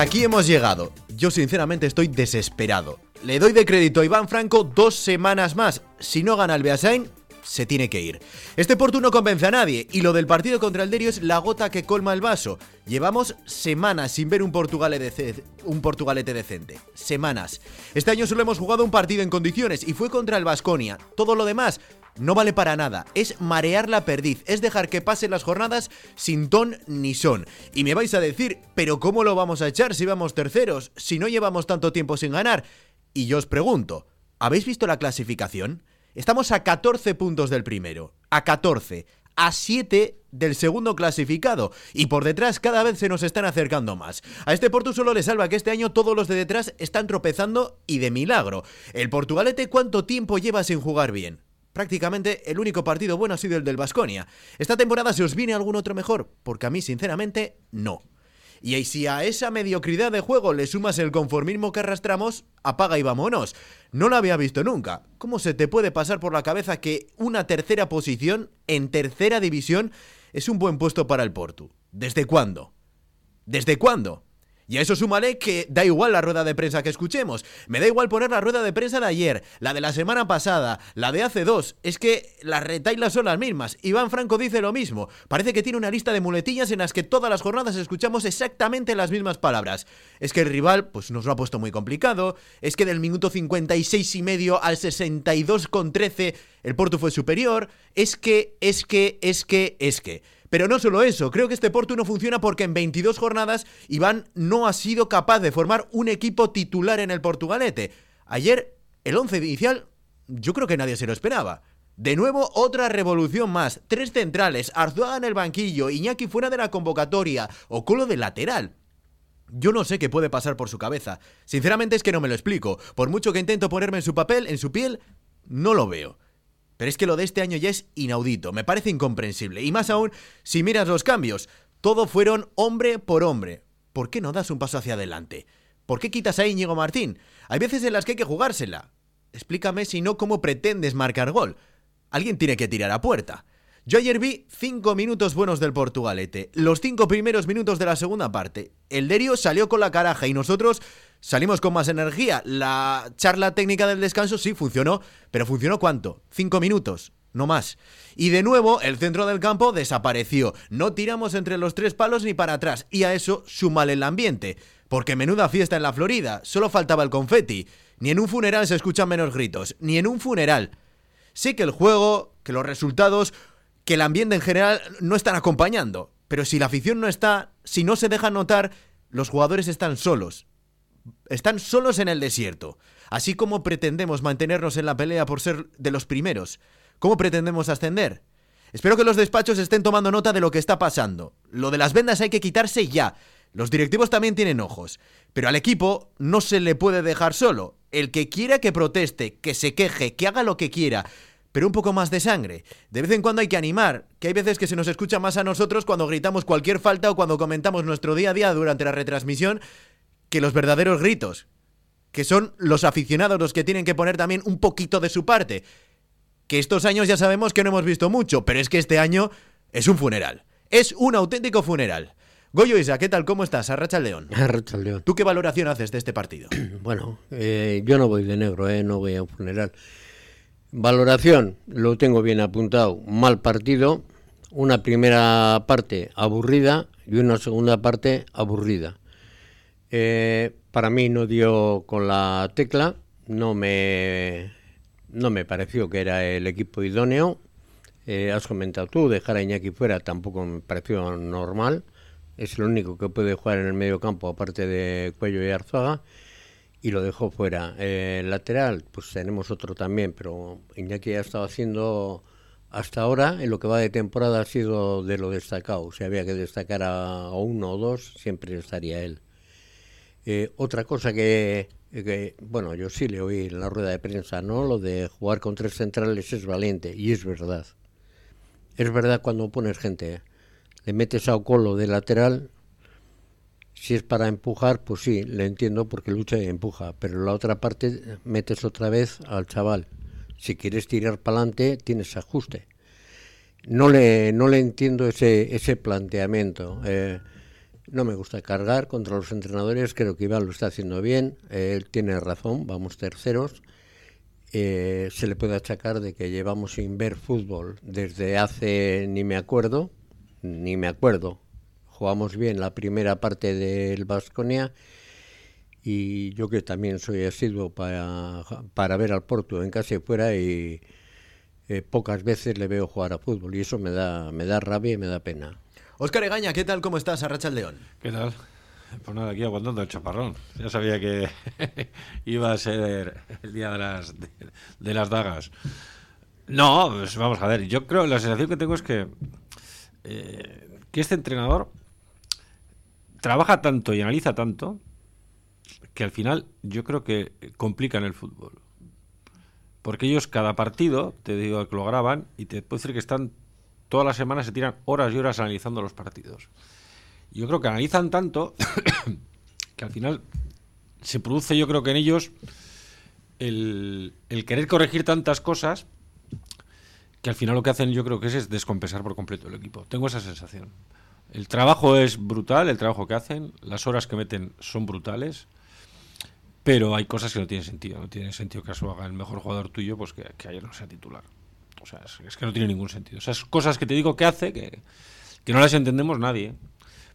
aquí hemos llegado. Yo sinceramente estoy desesperado. Le doy de crédito a Iván Franco dos semanas más. Si no gana el Beasain, se tiene que ir. Este Porto no convence a nadie y lo del partido contra el Derio es la gota que colma el vaso. Llevamos semanas sin ver un, Portugalete, un Portugalete decente. Semanas. Este año solo hemos jugado un partido en condiciones y fue contra el Vasconia. Todo lo demás no vale para nada. Es marear la perdiz, es dejar que pasen las jornadas sin ton ni son. Y me vais a decir, pero ¿cómo lo vamos a echar si vamos terceros, si no llevamos tanto tiempo sin ganar? Y yo os pregunto, ¿habéis visto la clasificación? Estamos a 14 puntos del primero, a 14, a 7 del segundo clasificado y por detrás cada vez se nos están acercando más. A este Porto solo le salva que este año todos los de detrás están tropezando y de milagro. El Portugalete cuánto tiempo lleva sin jugar bien. Prácticamente el único partido bueno ha sido el del Vasconia. ¿Esta temporada se os viene algún otro mejor? Porque a mí sinceramente no. Y si a esa mediocridad de juego le sumas el conformismo que arrastramos, apaga y vámonos. No lo había visto nunca. ¿Cómo se te puede pasar por la cabeza que una tercera posición en tercera división es un buen puesto para el Porto? ¿Desde cuándo? ¿Desde cuándo? Y a eso súmale que da igual la rueda de prensa que escuchemos. Me da igual poner la rueda de prensa de ayer, la de la semana pasada, la de hace dos. Es que las retailas son las mismas. Iván Franco dice lo mismo. Parece que tiene una lista de muletillas en las que todas las jornadas escuchamos exactamente las mismas palabras. Es que el rival, pues nos lo ha puesto muy complicado. Es que del minuto 56 y medio al 62 con 13 el Porto fue superior. Es que, es que, es que, es que. Pero no solo eso, creo que este Porto no funciona porque en 22 jornadas Iván no ha sido capaz de formar un equipo titular en el Portugalete. Ayer, el 11 inicial, yo creo que nadie se lo esperaba. De nuevo, otra revolución más. Tres centrales, Arzuaga en el banquillo, Iñaki fuera de la convocatoria, o Colo de lateral. Yo no sé qué puede pasar por su cabeza. Sinceramente es que no me lo explico. Por mucho que intento ponerme en su papel, en su piel, no lo veo. Pero es que lo de este año ya es inaudito, me parece incomprensible. Y más aún, si miras los cambios, todo fueron hombre por hombre. ¿Por qué no das un paso hacia adelante? ¿Por qué quitas a Íñigo Martín? Hay veces en las que hay que jugársela. Explícame si no cómo pretendes marcar gol. Alguien tiene que tirar a puerta. Yo ayer vi cinco minutos buenos del Portugalete, los cinco primeros minutos de la segunda parte. El Derio salió con la caraja y nosotros Salimos con más energía. La charla técnica del descanso sí funcionó, pero ¿funcionó cuánto? Cinco minutos, no más. Y de nuevo, el centro del campo desapareció. No tiramos entre los tres palos ni para atrás. Y a eso súmale el ambiente. Porque menuda fiesta en la Florida, solo faltaba el confeti. Ni en un funeral se escuchan menos gritos, ni en un funeral. Sé que el juego, que los resultados, que el ambiente en general no están acompañando. Pero si la afición no está, si no se deja notar, los jugadores están solos están solos en el desierto. Así como pretendemos mantenernos en la pelea por ser de los primeros, ¿cómo pretendemos ascender? Espero que los despachos estén tomando nota de lo que está pasando. Lo de las vendas hay que quitarse ya. Los directivos también tienen ojos. Pero al equipo no se le puede dejar solo. El que quiera que proteste, que se queje, que haga lo que quiera, pero un poco más de sangre. De vez en cuando hay que animar, que hay veces que se nos escucha más a nosotros cuando gritamos cualquier falta o cuando comentamos nuestro día a día durante la retransmisión que los verdaderos gritos, que son los aficionados los que tienen que poner también un poquito de su parte. Que estos años ya sabemos que no hemos visto mucho, pero es que este año es un funeral. Es un auténtico funeral. Goyo Isa, ¿qué tal? ¿Cómo estás? Arracha el León. Arracha el León. ¿Tú qué valoración haces de este partido? bueno, eh, yo no voy de negro, eh, no voy a un funeral. Valoración, lo tengo bien apuntado. Mal partido, una primera parte aburrida y una segunda parte aburrida. Eh, para mí no dio con la tecla, no me, no me pareció que era el equipo idóneo. Eh, has comentado tú, dejar a Iñaki fuera tampoco me pareció normal. Es el único que puede jugar en el medio campo, aparte de Cuello y Arzaga, y lo dejó fuera. Eh, lateral, pues tenemos otro también, pero Iñaki ha estado haciendo hasta ahora, en lo que va de temporada, ha sido de lo destacado. Si había que destacar a uno o dos, siempre estaría él. Eh, otra cosa que, bueno, yo sí le oí en la rueda de prensa, ¿no? Lo de jugar con tres centrales es valiente, y es verdad. Es verdad cuando pones gente, ¿eh? le metes a Ocolo de lateral, si es para empujar, pues sí, le entiendo porque lucha y empuja, pero la otra parte metes otra vez al chaval. Si quieres tirar para adelante, tienes ajuste. No le, no le entiendo ese, ese planteamiento. Eh, no me gusta cargar contra los entrenadores, creo que Iván lo está haciendo bien, él tiene razón, vamos terceros. Eh, se le puede achacar de que llevamos sin ver fútbol desde hace ni me acuerdo, ni me acuerdo. Jugamos bien la primera parte del Vasconia y yo que también soy asiduo para, para ver al Porto en casa y fuera y eh, pocas veces le veo jugar a fútbol y eso me da, me da rabia y me da pena. Óscar Egaña, ¿qué tal? ¿Cómo estás? Arracha el León. ¿Qué tal? Pues nada, aquí aguantando el chaparrón. Ya sabía que iba a ser el día de las, de, las dagas. No, pues vamos a ver. Yo creo, la sensación que tengo es que, eh, que este entrenador trabaja tanto y analiza tanto que al final yo creo que complican el fútbol. Porque ellos cada partido, te digo que lo graban, y te puedo decir que están todas las semanas, se tiran horas y horas analizando los partidos. Yo creo que analizan tanto que al final se produce, yo creo que en ellos, el, querer corregir tantas cosas que al final lo que hacen yo creo que es, es descompensar por completo el equipo. Tengo esa sensación. El trabajo es brutal, el trabajo que hacen, las horas que meten son brutales. Pero hay cosas que no tienen sentido. No tiene sentido que eso haga el mejor jugador tuyo, pues que, ayer no sea titular. O sea, es, que no tiene ningún sentido. Esas cosas que te digo que hace, que, no las entendemos nadie.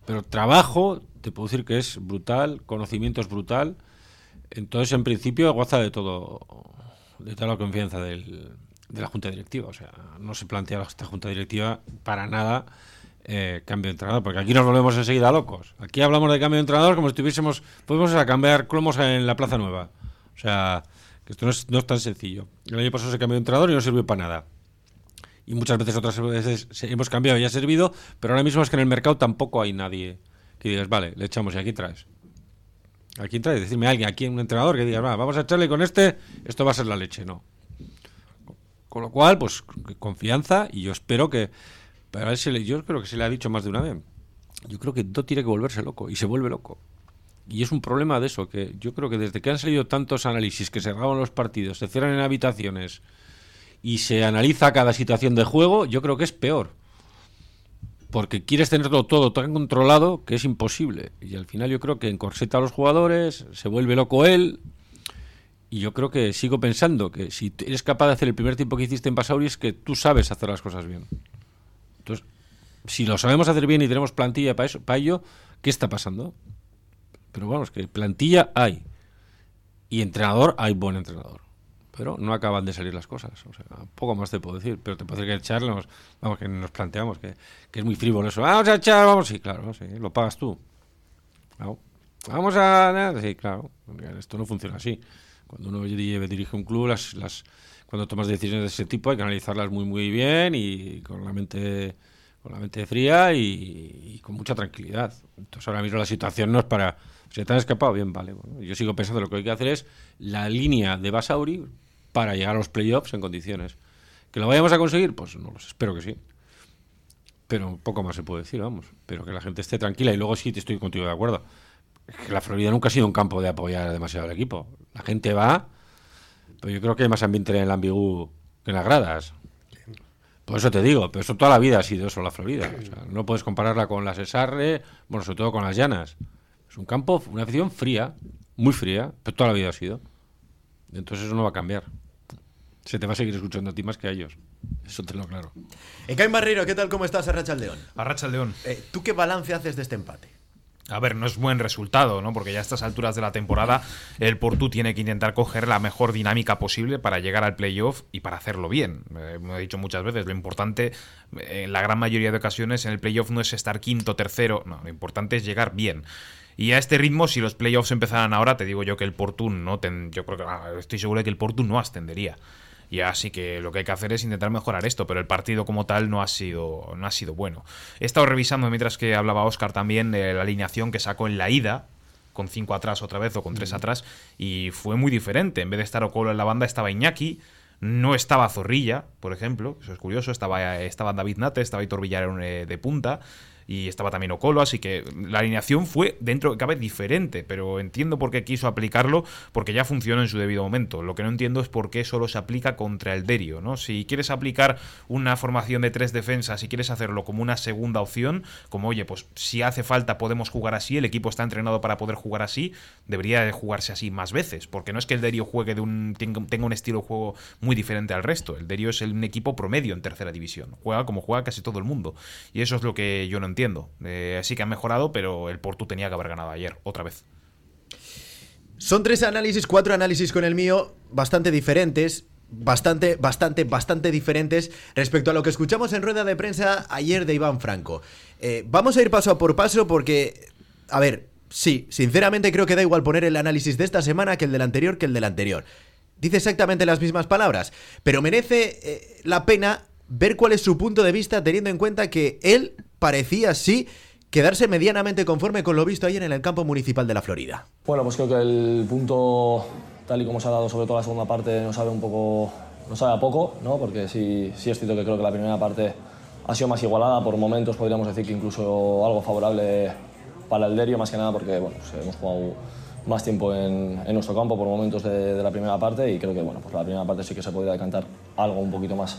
Pero trabajo, te puedo decir que es brutal, conocimiento es brutal. Entonces, en principio, goza de todo, de toda la confianza de la Junta Directiva. O sea, no se plantea esta Junta Directiva para nada eh, cambio de entrenador, porque aquí nos volvemos enseguida locos. Aquí hablamos de cambio de entrenador como si estuviésemos, podemos a cambiar cromos en la Plaza Nueva. O sea, que esto no es, no es tan sencillo. El año pasado se cambió de entrenador y no sirvió para nada. Y muchas veces, otras veces hemos cambiado y ha servido, pero ahora mismo es que en el mercado tampoco hay nadie que digas, vale, le echamos y aquí traes. Aquí traes, decirme a alguien, aquí un entrenador que diga, vamos a echarle con este, esto va a ser la leche, no. Con lo cual, pues confianza y yo espero que pero a él yo creo que se le ha dicho más de una vez. Yo creo que Do tiene que volverse loco y se vuelve loco. Y es un problema de eso, que yo creo que desde que han salido tantos análisis que se graban los partidos, se cierran en habitaciones y se analiza cada situación de juego, yo creo que es peor. Porque quieres tenerlo todo tan controlado que es imposible. Y al final yo creo que encorseta a los jugadores, se vuelve loco él. Y yo creo que sigo pensando que si eres capaz de hacer el primer tiempo que hiciste en Basauri es que tú sabes hacer las cosas bien. Entonces, si lo sabemos hacer bien y tenemos plantilla para, eso, para ello, ¿qué está pasando? Pero vamos, que plantilla hay. Y entrenador hay buen entrenador. Pero no acaban de salir las cosas. O sea, poco más te puedo decir. Pero te puedo decir que echarle, vamos, que nos planteamos que, es muy frívolo eso. Vamos a echar, vamos, sí, claro, sí, lo pagas tú. Vamos a. Sí, claro. Esto no funciona así. Cuando uno dirige un club, las, las, cuando tomas decisiones de ese tipo hay que analizarlas muy muy bien y con la mente con la mente fría y, con mucha tranquilidad. Entonces ahora mismo la situación no es para se te han escapado bien, vale. yo sigo pensando lo que hay que hacer es la línea de Basauri para llegar a los playoffs en condiciones. ¿Que lo vayamos a conseguir? Pues no lo espero que sí. Pero poco más se puede decir, vamos. Pero que la gente esté tranquila y luego sí te estoy contigo de acuerdo. que la Florida nunca ha sido un campo de apoyar demasiado al equipo. La gente va pero yo creo que hay más ambiente en el ambigú que en las gradas. Por eso te digo, pero eso toda la vida ha sido eso, la Florida. no puedes compararla con las Esarre, bueno, sobre todo con las Llanas. Es un campo, una afición fría, muy fría, pero toda la vida ha sido. Entonces eso no va a cambiar. Se te va a seguir escuchando a ti más que a ellos. Eso te lo aclaro. Encaim Barreiro, ¿qué tal? ¿Cómo estás? Arracha el León. Arracha el León. Eh, ¿Tú qué balance haces de este empate? A ver, no es buen resultado, ¿no? Porque ya a estas alturas de la temporada el Portu tiene que intentar coger la mejor dinámica posible para llegar al playoff y para hacerlo bien. Eh, me he dicho muchas veces, lo importante en la gran mayoría de ocasiones en el playoff no es estar quinto, tercero, no, lo importante es llegar bien. Y a este ritmo, si los playoffs empezaran ahora, te digo yo que el Portu no ten, yo creo que ah, estoy seguro de que el Portu no ascendería. Y así que lo que hay que hacer es intentar mejorar esto, pero el partido como tal no ha sido, no ha sido bueno. He estado revisando mientras que hablaba Oscar también de la alineación que sacó en la ida, con cinco atrás otra vez o con tres mm. atrás, y fue muy diferente. En vez de estar Ocolo en la banda, estaba Iñaki, no estaba Zorrilla, por ejemplo, eso es curioso, estaba, estaba David Nate, estaba Hitor Villar eh, de punta. Y estaba también Ocolo, así que la alineación fue dentro de cabe diferente, pero entiendo por qué quiso aplicarlo, porque ya funcionó en su debido momento. Lo que no entiendo es por qué solo se aplica contra el Derio, ¿no? Si quieres aplicar una formación de tres defensas, si quieres hacerlo como una segunda opción, como oye, pues si hace falta podemos jugar así, el equipo está entrenado para poder jugar así, debería jugarse así más veces, porque no es que el Derio juegue de un tenga un estilo de juego muy diferente al resto. El Derio es un equipo promedio en tercera división, juega como juega casi todo el mundo y eso es lo que yo no entiendo. Eh, sí que ha mejorado, pero el Porto tenía que haber ganado ayer otra vez. Son tres análisis, cuatro análisis con el mío, bastante diferentes bastante, bastante, bastante diferentes respecto a lo que escuchamos en rueda de prensa ayer de Iván Franco. Eh, vamos a ir paso a por paso porque, a ver, sí, sinceramente creo que da igual poner el análisis de esta semana que el del anterior que el del anterior. Dice exactamente las mismas palabras, pero merece eh, la pena ver cuál es su punto de vista teniendo en cuenta que él parecía sí quedarse medianamente conforme con lo visto ayer en el campo municipal de la Florida. Bueno, pues creo que el punto tal y como se ha dado sobre todo la segunda parte no sabe un poco, no sabe a poco, ¿no? porque sí, sí es cierto que creo que la primera parte ha sido más igualada, por momentos podríamos decir que incluso algo favorable para el Derio, más que nada porque bueno, pues hemos jugado más tiempo en, en, nuestro campo por momentos de, de, la primera parte y creo que bueno, pues la primera parte sí que se podía decantar algo un poquito más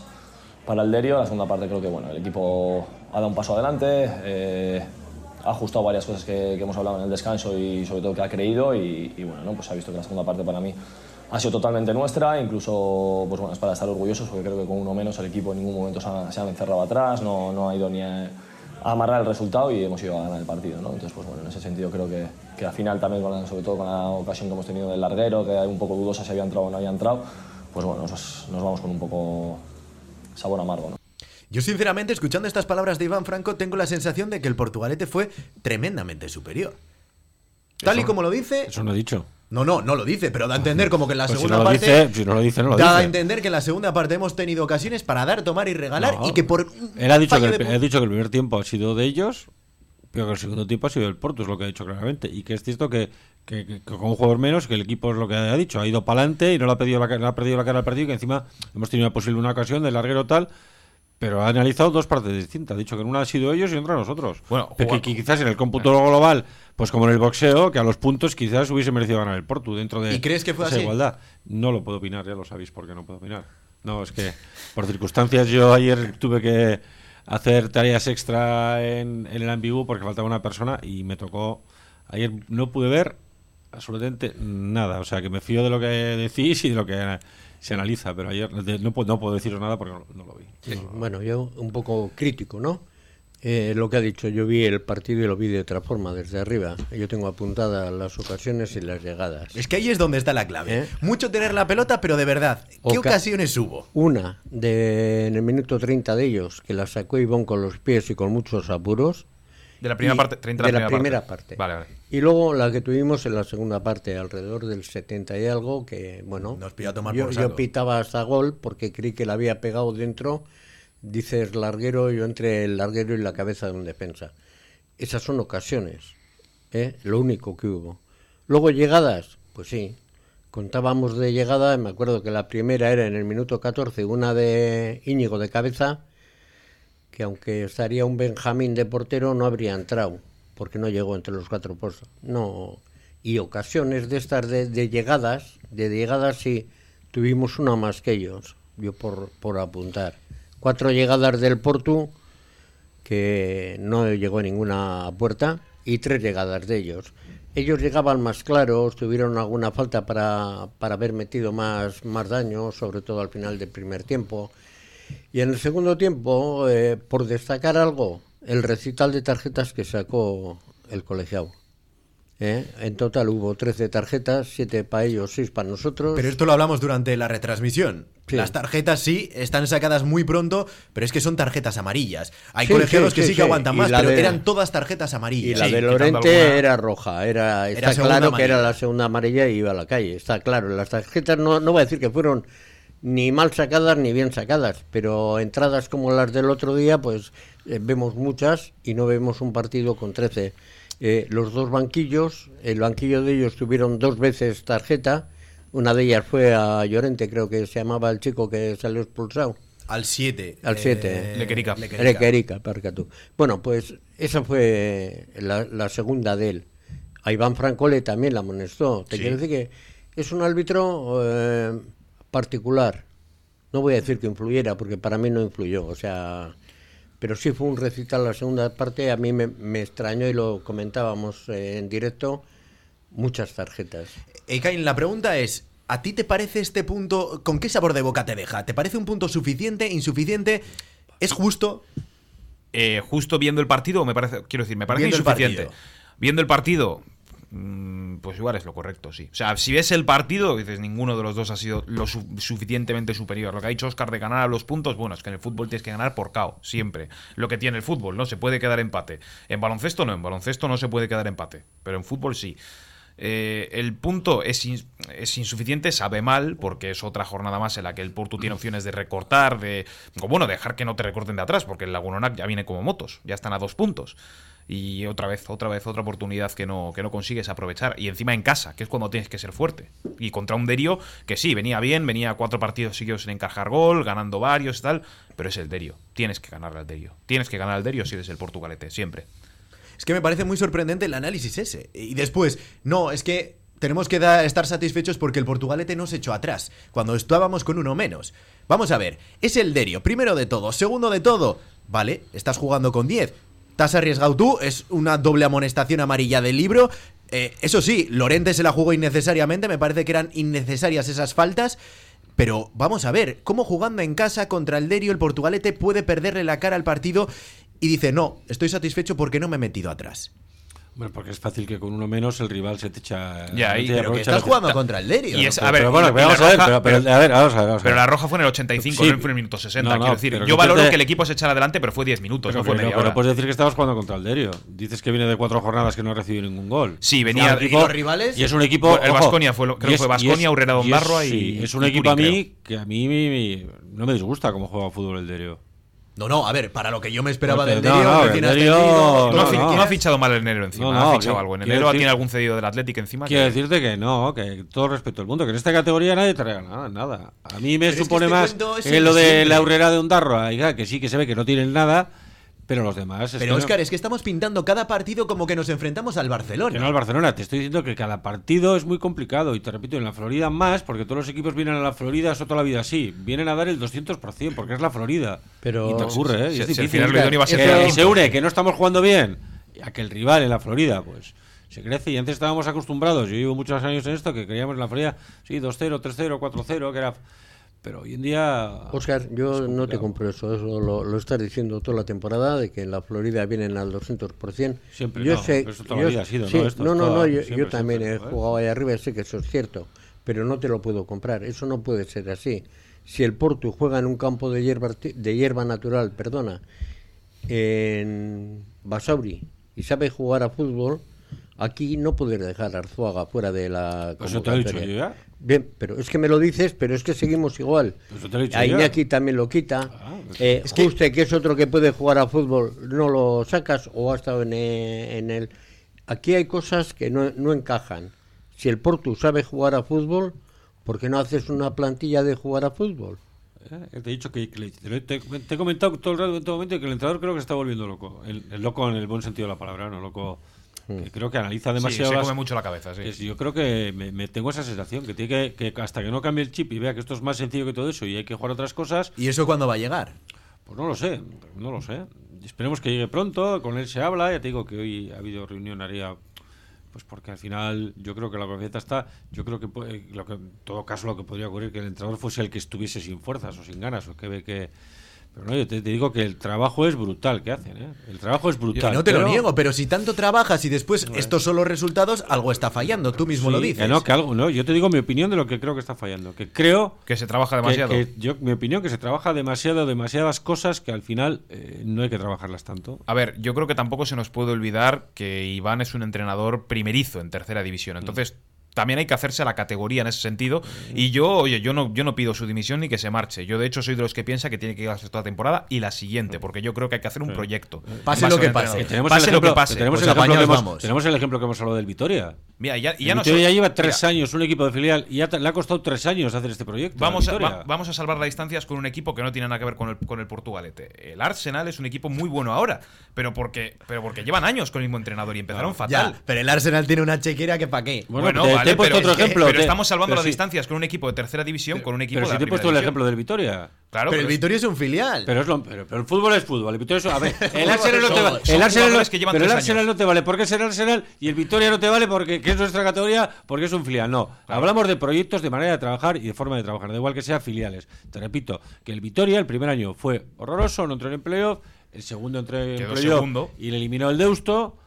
para el Derio, la segunda parte creo que bueno, el equipo ha dado un paso adelante, eh, ha ajustado varias cosas que, que, hemos hablado en el descanso y sobre todo que ha creído y, y bueno, ¿no? pues ha visto que la segunda parte para mí ha sido totalmente nuestra, incluso pues bueno, es para estar orgullosos porque creo que con uno menos el equipo en ningún momento se ha, se ha encerrado atrás, no, no, ha ido ni a, a, amarrar el resultado y hemos ido a ganar el partido. ¿no? Entonces, pues bueno, en ese sentido creo que, que al final también, con la, sobre todo con la ocasión que hemos tenido del larguero, que un poco dudosa si había entrado o no había entrado, pues bueno, nos, nos vamos con un poco sabor amargo. ¿no? Yo sinceramente, escuchando estas palabras de Iván Franco, tengo la sensación de que el portugalete fue tremendamente superior. Tal eso, y como lo dice... Eso no he dicho. No, no, no lo dice, pero da a entender como que en la pues segunda si no parte. Dice, si no lo dice, no lo da dice. a entender que en la segunda parte hemos tenido ocasiones para dar, tomar y regalar no, y que por. Él ha dicho que, el, de... ha dicho que el primer tiempo ha sido de ellos, pero que el segundo tiempo ha sido del Porto, es lo que ha dicho claramente. Y que es cierto que, que, que, con un jugador menos, que el equipo es lo que ha dicho, ha ido para adelante y no le ha, pedido la, le ha perdido la cara al partido, que encima hemos tenido posible una ocasión de larguero tal. Pero ha analizado dos partes distintas. Ha dicho que en una ha sido ellos y en otra nosotros. Bueno, que, quizás en el cómputo global, pues como en el boxeo, que a los puntos quizás hubiese merecido ganar el Porto dentro de ¿Y crees que fue esa así? igualdad. No lo puedo opinar, ya lo sabéis por qué no puedo opinar. No, es que por circunstancias yo ayer tuve que hacer tareas extra en, en el ambiguo porque faltaba una persona y me tocó. Ayer no pude ver absolutamente nada. O sea, que me fío de lo que decís y de lo que se analiza, pero ayer no, puedo, no puedo deciros nada porque no, no lo vi. Sí, no, bueno, yo un poco crítico, ¿no? Eh, lo que ha dicho, yo vi el partido y lo vi de otra forma, desde arriba. Yo tengo apuntadas las ocasiones y las llegadas. Es que ahí es donde está la clave. ¿Eh? Mucho tener la pelota, pero de verdad, ¿qué Oca ocasiones hubo? Una, de, en el minuto 30 de ellos, que la sacó Ivón con los pies y con muchos apuros. De la primera parte, 30 de la, la primera, primera parte. parte. Vale, vale. Y luego la que tuvimos en la segunda parte, alrededor del 70 y algo, que bueno, Nos pidió a tomar yo, por yo pitaba hasta gol porque creí que la había pegado dentro. Dices larguero, yo entre el larguero y la cabeza de un defensa. Esas son ocasiones, ¿eh? lo único que hubo. Luego llegadas, pues sí, contábamos de llegada, me acuerdo que la primera era en el minuto 14, una de Íñigo de cabeza, que aunque estaría un Benjamín de portero no habría entrado, porque no llegó entre los cuatro puestos. No. Y ocasiones de estas de, llegadas, de llegadas sí, tuvimos una más que ellos, yo por, por apuntar. Cuatro llegadas del Porto, que no llegó ninguna puerta, y tres llegadas de ellos. Ellos llegaban más claros, tuvieron alguna falta para, para haber metido más, más daño, sobre todo al final del primer tiempo. Y en el segundo tiempo, eh, por destacar algo, el recital de tarjetas que sacó el colegiado. ¿Eh? En total hubo 13 tarjetas, 7 para ellos, 6 para nosotros. Pero esto lo hablamos durante la retransmisión. Sí. Las tarjetas sí están sacadas muy pronto, pero es que son tarjetas amarillas. Hay sí, colegiados sí, que sí, que aguantan más, pero de... eran todas tarjetas amarillas. Y la de Lorente era roja, era, está era claro amarilla. que era la segunda amarilla y iba a la calle. Está claro, las tarjetas no, no voy a decir que fueron ni mal sacadas ni bien sacadas, pero entradas como las del otro día, pues eh, vemos muchas y no vemos un partido con 13. Eh, los dos banquillos, el banquillo de ellos tuvieron dos veces tarjeta, una de ellas fue a Llorente, creo que se llamaba el chico que salió expulsado. Al 7. Al siete. Lequerica. Lequerica, tú. Bueno, pues esa fue la, la segunda de él. A Iván Francole también la amonestó. Te Sí. quiero decir que es un árbitro eh, particular. No voy a decir que influyera, porque para mí no influyó. O sea, pero sí fue un recital la segunda parte. A mí me, me extrañó y lo comentábamos eh, en directo. Muchas tarjetas. Eikain, la pregunta es, ¿a ti te parece este punto, con qué sabor de boca te deja? ¿Te parece un punto suficiente, insuficiente? ¿Es justo? Eh, justo viendo el partido, me parece, quiero decir, me parece Viendo insuficiente. Viendo el partido, pues igual es lo correcto, sí. O sea, si ves el partido, dices, ninguno de los dos ha sido lo su- suficientemente superior. Lo que ha dicho Oscar de ganar a los puntos, bueno, es que en el fútbol tienes que ganar por KO, siempre. Lo que tiene el fútbol, no se puede quedar empate. En baloncesto no, en baloncesto no se puede quedar empate, pero en fútbol sí. Eh, el punto es, es insuficiente, sabe mal, porque es otra jornada más en la que el Porto tiene opciones de recortar, de o bueno, dejar que no te recorten de atrás, porque el Lagunonac ya viene como motos, ya están a dos puntos. Y otra vez, otra vez, otra oportunidad que no, que no consigues aprovechar. Y encima en casa, que es cuando tienes que ser fuerte. Y contra un Derio que sí, venía bien, venía cuatro partidos seguidos sin encajar gol, ganando varios y tal, pero es el Derio. Tienes que ganarle al Derio. Tienes que ganar al Derio si eres el Portugalete, siempre. Es que me parece muy sorprendente el análisis ese. Y después, no, es que tenemos que estar satisfechos porque el Portugalete nos echó atrás, cuando estábamos con uno menos. Vamos a ver, es el Derio, primero de todo, segundo de todo. Vale, estás jugando con 10. Te has arriesgado tú, es una doble amonestación amarilla del libro. Eh, eso sí, Lorente se la jugó innecesariamente, me parece que eran innecesarias esas faltas. Pero vamos a ver, cómo jugando en casa contra el Derio el Portugalete puede perderle la cara al partido y dice, no, estoy satisfecho porque no me he metido atrás. Bueno, porque es fácil que con uno menos el rival se te echa. Ya, Pero que estás jugando contra el Derio. Y es- Pero, a ver, pero bueno, vamos a ver, pero, pero- pero- a ver, vamos a ver. vamos a Pero ver. la roja fue en el 85, Sí. no fue en el minuto 60. No, no, quiero decir, yo valoro te- que el equipo se echara adelante, pero fue 10 minutos, Pero no fue media pero puedes decir que estabas jugando contra el Derio. Dices que viene de cuatro jornadas que no ha recibido ningún gol. Sí, venía. un ¿y los rivales? Y es un equipo. El ojo, Baskonia fue creo que fue es- Urrera Dondarroa y- sí, es un equipo a mí que a mí no me disgusta cómo juega fútbol el Derio. No, no, a ver, para lo que yo me esperaba del no, Derio, no, el No, que no ha fichado mal en enero encima, No, ha no, fichado que- algo. En enero tiene algún cedido del Athletic encima. Quiero que- decirte que no, que todo respeto del mundo, que en esta categoría nadie regala nada. nada. A mí me que supone este más el lo de la Urrera de Ondarroa, que sí que se ve que no tienen nada, pero los demás. es Pero que no- Óscar, es que estamos pintando cada partido como que nos enfrentamos al Que no Barcelona. al Barcelona, te estoy diciendo que cada partido es muy complicado y te repito, en la Florida más, porque todos los equipos vienen a la Florida, eso toda la vida así, vienen a dar el 200%, porque es la Florida. Pero- y te ocurre, ¿eh? Y Si- es si difícil. a ser Que se une, que no estamos jugando bien, a que el rival en la Florida, pues se crece y antes estábamos acostumbrados, yo llevo muchos años en esto, que creíamos en la Florida, sí, 2-0, 3-0, 4-0, que era... Pero hoy en día... Oscar, yo no te compro eso, eso lo, lo estás diciendo toda la temporada, de que en la Florida vienen al 200%. Siempre yo no, sé, eso yo- ha sido, ¿no? sí, no, no, no, toda- yo, siempre, yo también siempre, he joder. jugado ahí arriba y sé que eso es cierto, pero no te lo puedo comprar, eso no puede ser así. Si el Porto juega en un campo de hierba, de hierba natural, perdona, en Basauri y sabe jugar a fútbol, aquí no poder dejar a Arzuaga fuera de la Pues eso te lo he dicho yo ya. Bien, pero es que me lo dices, pero es que seguimos igual. Pues eso te lo he dicho A ya. Iñaki también lo quita. Ah, pues eh, es que- Juste, que es otro que puede jugar a fútbol, no lo sacas o ha estado en, eh, en el... Aquí hay cosas que no, no encajan. Si el Porto sabe jugar a fútbol, ¿por qué no haces una plantilla de jugar a fútbol? Eh, Te he dicho que, que te, te- te he comentado todo el rato en todo momento que el entrenador creo que se está volviendo loco. El, el loco en el buen sentido de la palabra, no loco. Que creo que analiza Sí, demasiado. se las- come mucho la cabeza, sí. que sí, yo creo que me, me tengo esa sensación que tiene que, que hasta que no cambie el chip y vea que esto es más sencillo que todo eso y hay que jugar otras cosas, ¿Y eso cuándo va a llegar? pues no lo sé, no lo sé. Esperemos que llegue pronto, con él se habla, ya te digo que hoy ha habido reunión haría pues porque al final yo creo que la confianza está, yo creo que, lo que en todo caso lo que podría ocurrir que el entrenador fuese el que estuviese sin fuerzas o sin ganas o que ve que pero no, yo te, te digo que el trabajo es brutal que hacen, ¿eh? El trabajo es brutal. no te lo niego, pero si tanto trabajas y después estos son los resultados, algo está fallando. Tú mismo lo dices. que no, que algo, no, yo te digo mi opinión de lo que creo que está fallando, que creo Que se trabaja demasiado. que yo mi opinión que se trabaja demasiado, demasiadas cosas que al final eh, no hay que trabajarlas tanto. A ver, yo creo que tampoco se nos puede olvidar que Iván es un entrenador primerizo en tercera división. Entonces, también hay que hacerse a la categoría en ese sentido. Y yo, oye, yo no, yo no pido su dimisión ni que se marche. Yo, de hecho, soy de los que piensa que tiene que quedarse toda la temporada y la siguiente, porque yo creo que hay que hacer un proyecto. Pase lo que pase. Tenemos, Pase el lo ejemplo, que pase. tenemos, Pues el ejemplo que hemos, vamos. tenemos el ejemplo que hemos hablado del Vitoria. Mira, ya, y El ya no Vitoria ya lleva tres mira, años un equipo de filial y ya te- le ha costado tres años hacer este proyecto. Vamos a, va- vamos a salvar las distancias con un equipo que no tiene nada que ver con el, con el Portugalete. El Arsenal es un equipo muy bueno ahora, pero porque, pero porque llevan años con el mismo entrenador y empezaron fatal. Ya, pero el Arsenal tiene una chequera que pa' qué. Bueno, Bueno, te- he puesto pero, otro que- ejemplo, pero te- estamos salvando pero las sí. distancias con un equipo de tercera división, con un equipo Pero de si la te he puesto el ejemplo del Vitoria. Claro, pero el pero es- Vitoria es un filial. Pero, es lo, pero, pero el fútbol es fútbol. El Vitoria es, a ver, el Arsenal no te vale. El Arsenal, que pero el Arsenal no te vale porque es el Arsenal y el Vitoria no te vale porque que es nuestra categoría porque es un filial. No, hablamos de proyectos, de manera de trabajar y de forma de trabajar, da igual que sea filiales. Te repito, que el Vitoria el primer año fue horroroso, no entró en playoff, el segundo entró en playoff segundo. y le eliminó el Deusto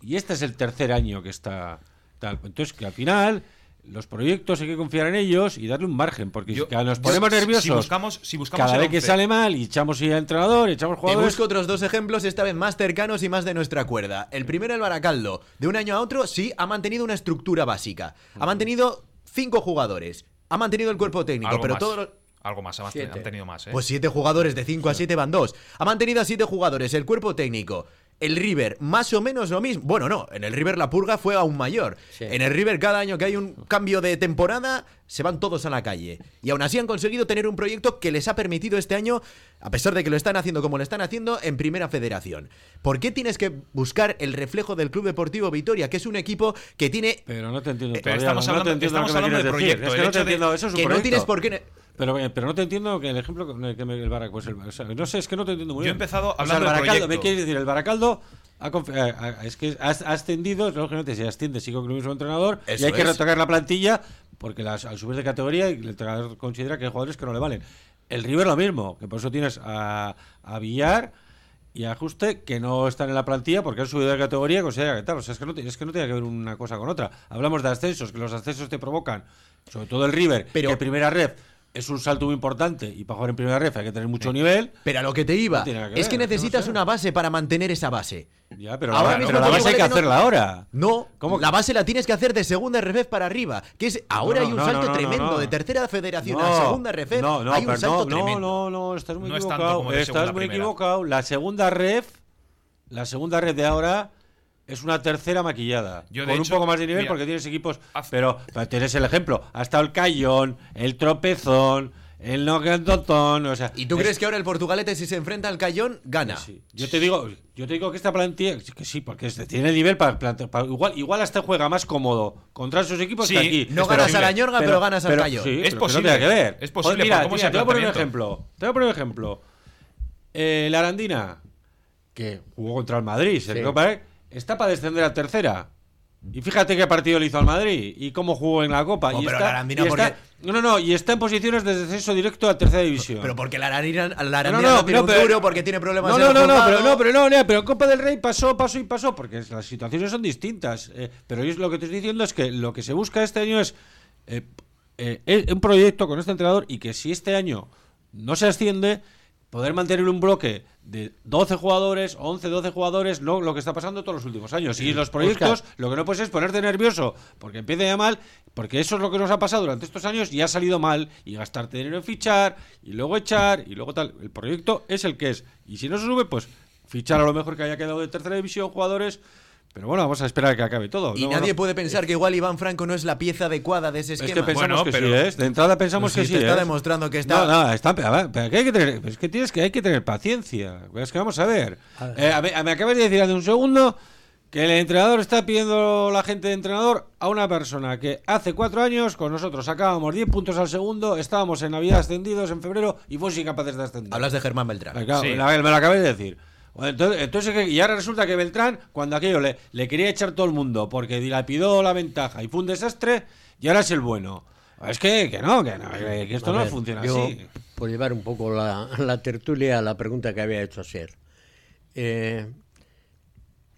y este es el tercer año que está tal. Entonces que al final los proyectos hay que confiar en ellos y darle un margen porque Yo- si nos yo- ponemos si nerviosos buscamos- si buscamos cada vez que sale mal y echamos y al entrenador y echamos Te jugadores busco otros dos ejemplos, esta vez más cercanos y más de nuestra cuerda. El primero, el Baracaldo. De un año a otro, sí, ha mantenido una estructura básica. Ha mantenido cinco jugadores. Ha mantenido el cuerpo técnico, algo pero más. todos los... Algo más, han tenido más, ¿eh? Pues siete jugadores, de 5 a 7 van dos. Ha mantenido a siete jugadores, el cuerpo técnico. El River, más o menos lo mismo. Bueno, no, en el River la purga fue aún mayor. Sí. En el River, cada año que hay un cambio de temporada, se van todos a la calle. Y aún así han conseguido tener un proyecto que les ha permitido este año, a pesar de que lo están haciendo como lo están haciendo, en Primera Federación. ¿Por qué tienes que buscar el reflejo del Club Deportivo Vitoria, que es un equipo que tiene. Pero no te entiendo. Pero todavía, estamos no te hablando- entiendo estamos hablando de decir. proyecto, Es que el no te de entiendo, eso es un que no tienes por qué. Pero, eh, pero no te entiendo que el ejemplo que me, el Baracaldo, pues el, o sea, no sé, es que no te entiendo muy Yo he bien. empezado O sea, hablando el del Baracaldo, proyecto. ¿me quieres decir? El Baracaldo ha eh, es que ha, ascendido, lógicamente si asciende sigue con el mismo entrenador y hay que retocar la plantilla porque las, al subir de categoría el entrenador considera que hay jugadores que no le valen. El River lo mismo, que por eso tienes a, a Villar y a Ajuste que no están en la plantilla porque han subido de categoría y considera que tal. O sea, es que, no, te- es que no tiene que ver una cosa con otra. Hablamos de ascensos, que los ascensos te provocan, sobre todo el River, Pero- que primera red es un salto muy importante y para jugar en primera red hay que tener mucho nivel. Pero a lo que te iba, No que es que necesitas no sé. una base para mantener esa base. Ya, pero Ahora la, pero base hay que hacerla ahora. No, ¿Cómo? la base la tienes que hacer de segunda RF para arriba. Que es ahora No, hay un no, salto no, no, tremendo no. de tercera federación No, a segunda RF. No, no, hay un salto no, tremendo. no, estás muy equivocado. estás muy primera. equivocado. La segunda ref, la segunda red de ahora es una tercera maquillada. Yo, con un poco más de nivel mira, porque tienes equipos. haz- Pero, pero tienes el ejemplo. Ha estado el Cayón, el Tropezón, el Noquentotón. O sea, ¿Y tú es- crees que ahora el Portugalete, si se enfrenta al Cayón, gana? Sí. Yo te digo, yo te digo que esta plantilla, que sí, porque es- tiene nivel para, plantear- para- igual, igual hasta juega más cómodo contra esos equipos Sí, que aquí. No ganas a la Ñorga, pero, ganas al pero- Cayón. sí, Es pero que posible, No tiene que ver. es posible, Pues mira, por cómo mira, te voy a poner un ejemplo. Te voy a poner un ejemplo. Eh, la Arandina, que jugó contra el Madrid, se Sí. Está para descender a tercera. Y fíjate qué partido le hizo al Madrid y cómo jugó en la Copa. Oh, y pero está, y está- porque- No, no, no, y está en posiciones de descenso directo a tercera división. Pero porque la Arandina, la No, Arandina no, no, tiene no, un pero- duro, porque tiene problemas No, no, no, no, pero no, pero no, no, pero en Copa del Rey pasó, pasó y pasó, porque las situaciones son distintas. eh, pero yo lo que te estoy diciendo es que lo que se busca este año es eh, eh, un proyecto con este entrenador y que si este año no se asciende, poder mantener un bloque de 12 jugadores, 11, 12 jugadores, no lo que está pasando todos los últimos años. Y los proyectos, lo que no puedes es ponerte nervioso porque empiece ya mal, porque eso es lo que nos ha pasado durante estos años y ha salido mal. Y gastarte dinero en fichar, y luego echar, y luego tal. El proyecto es el que es. Y si no se sube, pues fichar a lo mejor que haya quedado de tercera división jugadores. Pero bueno, vamos a esperar a que acabe todo. Y No, nadie no. puede pensar que igual Iván Franco no es la pieza adecuada de ese Es que esquema. pensamos Bueno, que pero- sí, ¿eh? De entrada pensamos Pues que si sí. está ¿eh? demostrando que está- No, no, está. pero que hay que tener. Es que tienes que, hay que tener paciencia. Es que vamos a ver. Eh, a ver, me acabas de decir hace un segundo que el entrenador está pidiendo la gente de entrenador a una persona que hace cuatro años con nosotros sacábamos 10 puntos al segundo, estábamos en Navidad ascendidos en febrero y fuimos incapaces de ascender. Hablas de Germán Beltrán. Me, Sí. me la- me lo acabé de decir. Entonces, entonces, y ahora resulta que Beltrán, cuando aquello le, le quería echar todo el mundo porque dilapidó la ventaja y fue un desastre, y ahora es el bueno. Es que, que no, que, no, que- esto no funciona yo, así. Por llevar un poco la, la tertulia a la pregunta que había hecho Ser. Eh,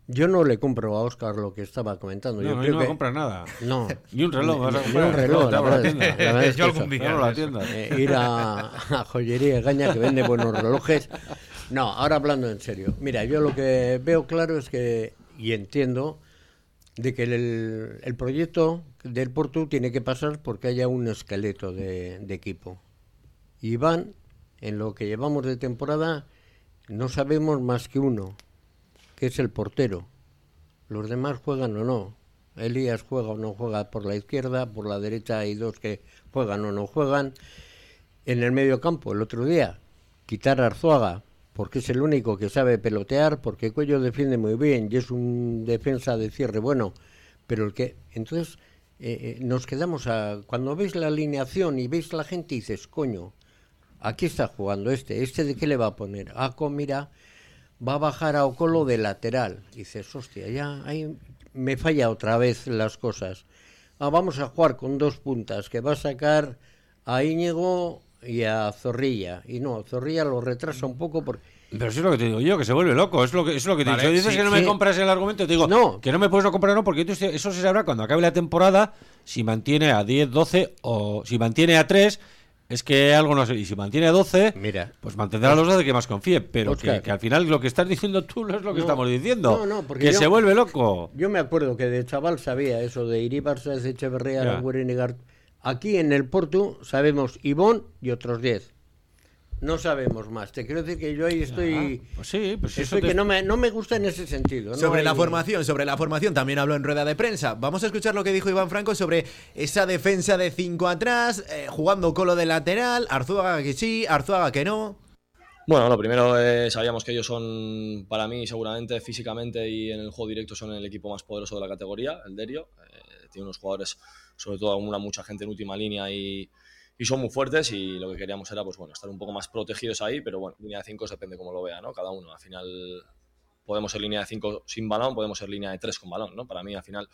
yo no le compro a Oscar lo que estaba comentando. No, yo no, creo no que- nada. No. Ni un reloj Ni un reloj, No, la la verdad, tienda. la verdad es Yo algún día. Abro la tienda. Eh, ir a, a Joyería Gaña que vende buenos relojes. No, ahora hablando en serio. Mira, yo lo que veo claro es que, y entiendo, de que el, el proyecto del Porto tiene que pasar porque haya un esqueleto de, de equipo. Y van, en lo que llevamos de temporada, no sabemos más que uno, que es el portero. Los demás juegan o no. Elías juega o no juega por la izquierda, por la derecha hay dos que juegan o no juegan. En el medio campo, el otro día, quitar a Arzuaga, porque es el único que sabe pelotear, porque Cuello defiende muy bien y es un defensa de cierre bueno, pero el que... Entonces eh, eh, nos quedamos a... Cuando ves la alineación y ves la gente y dices, coño, aquí está jugando este, ¿este de qué le va a poner? Ah, mira, va a bajar a Ocolo de lateral. dices, hostia, ya ahí me falla otra vez las cosas. Ah, vamos a jugar con dos puntas, que va a sacar a Íñigo y a Zorrilla. Y no, Zorrilla lo retrasa un poco porque... Pero eso es lo que te digo yo, que se vuelve loco. Es lo que, es lo que te digo. Dices que no me compras el argumento. Te digo no. que no me puedes no comprar, no, porque eso se sabrá cuando acabe la temporada. Si mantiene a 10, 12 o si mantiene a 3, es que algo no sé. Y si mantiene a 12, Mira, pues mantendrá a los 12 que más confíe. Pero que, al final lo que estás diciendo tú no es lo que estamos diciendo. No, no, porque que se vuelve loco. Yo me acuerdo que de chaval sabía eso de Iribarsa, Echeverría, yeah. Aquí en el Porto sabemos Ivón y otros 10. No sabemos más. Te quiero decir que yo ahí estoy. pues sí, pues estoy que no me, no me gusta en ese sentido. sobre la formación, sobre la formación también habló en rueda de prensa. Vamos a escuchar lo que dijo Iván Franco sobre esa defensa de 5 atrás, eh, jugando colo de lateral, Arzuaga que sí, Arzuaga que no. Bueno, lo primero eh, sabíamos que ellos son, para mí, seguramente físicamente y en el juego directo son el equipo más poderoso de la categoría, el Derio. Eh, tiene unos jugadores, sobre todo una mucha gente en última línea y y son muy fuertes y lo que queríamos era pues bueno estar un poco más protegidos ahí pero bueno línea de 5 depende cómo lo vea no cada uno al final podemos ser línea de 5 sin balón podemos ser línea de 3 con balón no para mí al final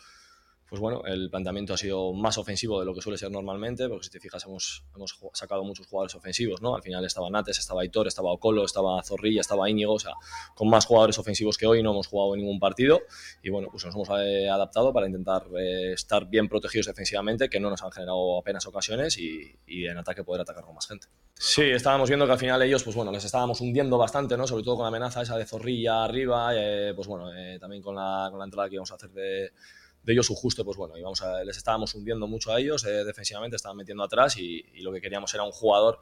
pues bueno, el planteamiento ha sido más ofensivo de lo que suele ser normalmente, porque si te fijas hemos, hemos sacado muchos jugadores ofensivos, ¿no? Al final estaba Nates, estaba Aitor, estaba Ocolo, estaba Zorrilla, estaba Íñigo, o sea, con más jugadores ofensivos que hoy no hemos jugado en ningún partido y bueno, pues nos hemos eh, adaptado para intentar eh, estar bien protegidos defensivamente, que no nos han generado apenas ocasiones y, en ataque poder atacar con más gente. Sí, estábamos viendo que al final ellos, pues bueno, les estábamos hundiendo bastante, ¿no? Sobre todo con la amenaza esa de Zorrilla arriba, eh, pues bueno, también con la, con la entrada que íbamos a hacer de de ellos su justo, pues bueno, íbamos a, les estábamos hundiendo mucho a ellos, eh, defensivamente estaban metiendo atrás y, lo que queríamos era un jugador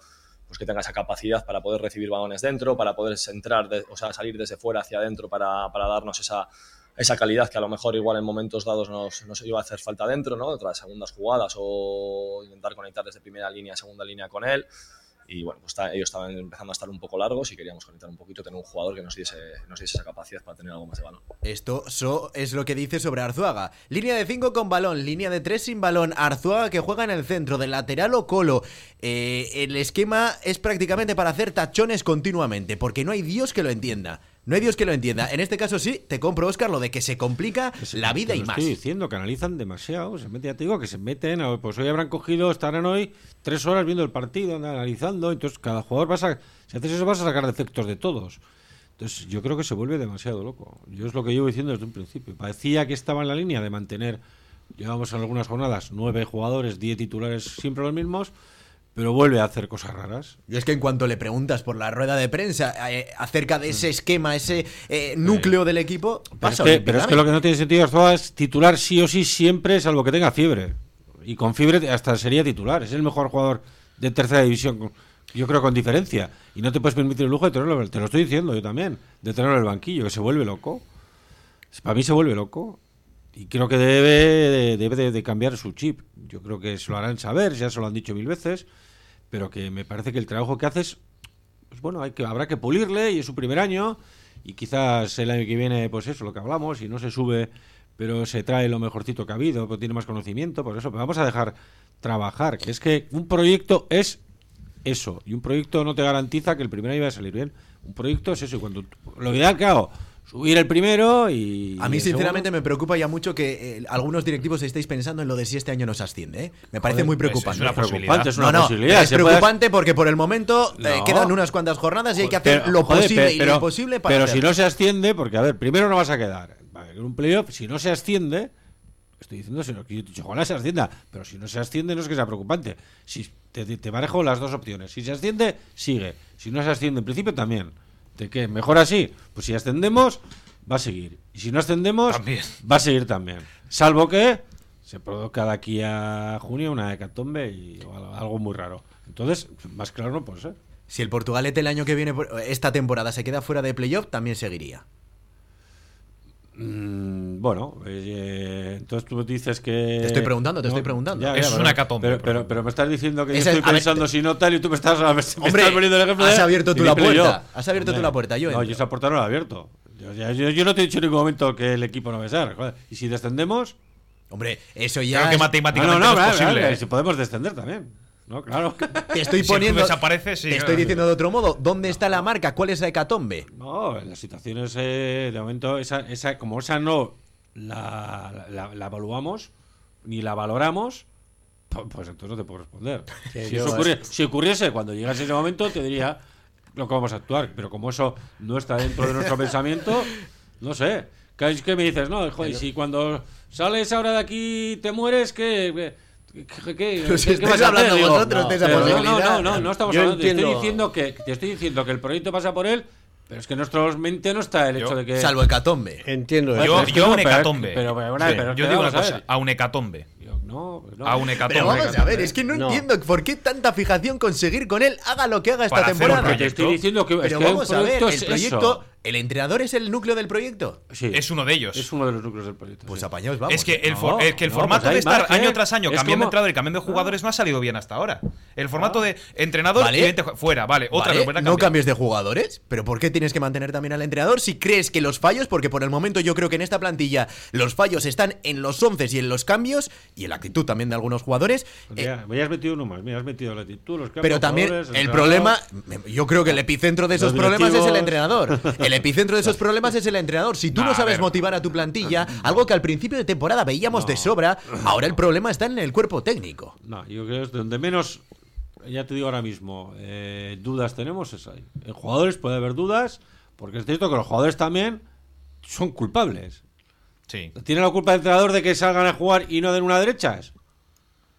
pues que tenga esa capacidad para poder recibir balones dentro, para poder entrar, o sea, salir desde fuera hacia adentro para, para, darnos esa, esa calidad que a lo mejor igual en momentos dados nos, nos iba a hacer falta dentro, ¿no? Otras segundas jugadas o intentar conectar desde primera línea a segunda línea con él y bueno, pues ellos estaban empezando a estar un poco largos y queríamos conectar un poquito, tener un jugador que nos diese, nos diese esa capacidad para tener algo más de balón. Esto es lo que dice sobre Arzuaga. Línea de 5 con balón, línea de 3 sin balón, Arzuaga que juega en el centro, de lateral o colo. Eh, el esquema es prácticamente para hacer tachones continuamente, porque no hay Dios que lo entienda. No hay Dios que lo entienda. En este caso sí, te compro, Oscar, lo de que se complica la vida y más. Estoy diciendo que analizan demasiado. Se mete, ya te digo, que se meten. Pues hoy habrán cogido, estarán hoy tres horas viendo el partido, analizando. Entonces, cada jugador va a. Si haces eso, vas a sacar defectos de todos. Entonces, yo creo que se vuelve demasiado loco. Yo es lo que llevo diciendo desde un principio. Parecía que estaba en la línea de mantener. Llevamos en algunas jornadas nueve jugadores, diez titulares, siempre los mismos pero vuelve a hacer cosas raras. Y es que en cuanto le preguntas por la rueda de prensa eh, acerca de ese mm. esquema, ese eh, núcleo del equipo, pasa. Pero, es que, lo que no tiene sentido es titular sí o sí siempre, salvo que tenga fiebre. Y con fiebre hasta sería titular. Es el mejor jugador de tercera división, yo creo con diferencia. Y no te puedes permitir el lujo de tenerlo, te lo estoy diciendo yo también, de tenerlo en el banquillo, que se vuelve loco. Para mí se vuelve loco. Y creo que debe, debe de, cambiar su chip. Yo creo que se lo harán saber, ya se lo han dicho mil veces, pero que me parece que el trabajo que haces, pues bueno, hay que, habrá que pulirle y es su primer año y quizás el año que viene, pues eso, lo que hablamos, y no se sube, pero se trae lo mejorcito que ha habido, pues tiene más conocimiento, por eso, vamos a dejar trabajar, que es que un proyecto es eso, y un proyecto no te garantiza que el primer año va a salir bien. Un proyecto es eso, y cuando lo ideal que hago, subir el primero y. A mí, sinceramente, me preocupa ya mucho que eh, algunos directivos estéis pensando en lo de si este año nos asciende. ¿eh? Me parece muy preocupante. Es una preocupante, es una posibilidad. Es preocupante porque por el momento eh, quedan unas cuanantas jornadas y hay que hacer lo posible y lo imposible para. Pero si no se asciende, porque a ver, primero no vas a quedar. En un playoff, si no se asciende. Estoy diciendo, si no, que yo ojalá se ascienda, pero si no se asciende no es que sea preocupante. Si te, te manejo las dos opciones. Si se asciende, sigue. Si no se asciende, en principio también. ¿De qué? ¿Mejor así? Pues si ascendemos, va a seguir. Y si no ascendemos, También. va a seguir también. Salvo que se produzca de aquí a junio una hecatombe y algo muy raro. Entonces, más claro no puede ser. Si el Portugalete el año que viene, esta temporada, se queda fuera de playoff, también seguiría. Mm, bueno, eh, entonces tú dices que. Te estoy preguntando, te estoy preguntando. Eso es pero- una hecatombe, Pero, me estás diciendo que yo estoy ver, pensando si no tal y tú me estás, me Hombre, estás poniendo el ejemplo has abierto tú la puerta, has abierto tú la puerta, yo No, entro. yo esa puerta no la he abierto. Yo, ya- yo- yo no te he dicho en ningún momento que el equipo no va a ser. joder. Y si descendemos. Hombre, eso ya. Creo que es- Ah, matemáticamente no, no, no, es posible. vale, ¿eh? si podemos descender también. No, claro. Te estoy Si poniendo. desapareces, sí, te estoy diciendo de otro modo. ¿Dónde está la marca? ¿Cuál es la hecatombe? No, las situaciones eh, de momento, esa, esa, como esa no la, la, la evaluamos ni la valoramos, pu- pues entonces no te puedo responder. Sí, si, yo- eso ocurri- si ocurriese cuando llegase ese momento, te diría lo que vamos a actuar. Pero como eso no está dentro de nuestro pensamiento, no sé. ¿Qué, qué me dices? No, joder, si cuando sales ahora de aquí te mueres, ¿qué? ¿Qué, qué, qué- Pero si qué- vas hablando Digo, vosotros de esa pero no, posibilidad. No, no, no, no estamos Yo hablando. Te estoy, entiendo- diciendo que, te estoy diciendo que el proyecto pasa por él, pero es que en nuestra mente no está el Yo- hecho de que. Salvo hecatombe. Entiendo. Yo- pero es que yo no, un pero- hecatombe. Pero, pero, bueno, Sí. pero es Yo que digo una a cosa, a un hecatombe. No, no. A un hecatombe. Pero vamos a ver, es que no, No. entiendo por qué tanta fijación con seguir con él, haga lo que haga esta Para un temporada. Te estoy diciendo que, es Pero que un vamos a ver, el es proyecto, eso. ¿El entrenador es el núcleo del proyecto? Sí, Es uno de ellos. es uno de los núcleos del proyecto. Pues sí. apañaos, vamos. es que el, No, for- es que el no, formato pues de estar margen. año tras año Es cambiando de como- entrenador y cambiando de jugadores no ha salido bien hasta ahora. El formato de entrenador Vale. y fuera, vale, otra Vale, vez no cambies de jugadores, pero ¿por qué tienes que mantener también al entrenador si crees que los fallos, porque por el momento yo creo que en esta plantilla los fallos están en los once y en los cambios y en la actitud también de algunos jugadores? Pues eh, mira, me has metido uno más, me has metido la actitud, los cambios, pero también el problema, yo creo que el epicentro de esos problemas es el entrenador. El epicentro de esos problemas es el entrenador. Si tú No, sabes ver. motivar a tu plantilla, algo que al principio de temporada veíamos de sobra, ahora el problema está en el cuerpo técnico. No, yo creo que es donde menos, ya te digo ahora mismo, eh, dudas tenemos es ahí. En jugadores puede haber dudas, porque es cierto que los jugadores también son culpables. Sí. ¿Tiene la culpa el entrenador de que salgan a jugar y no den una derechas?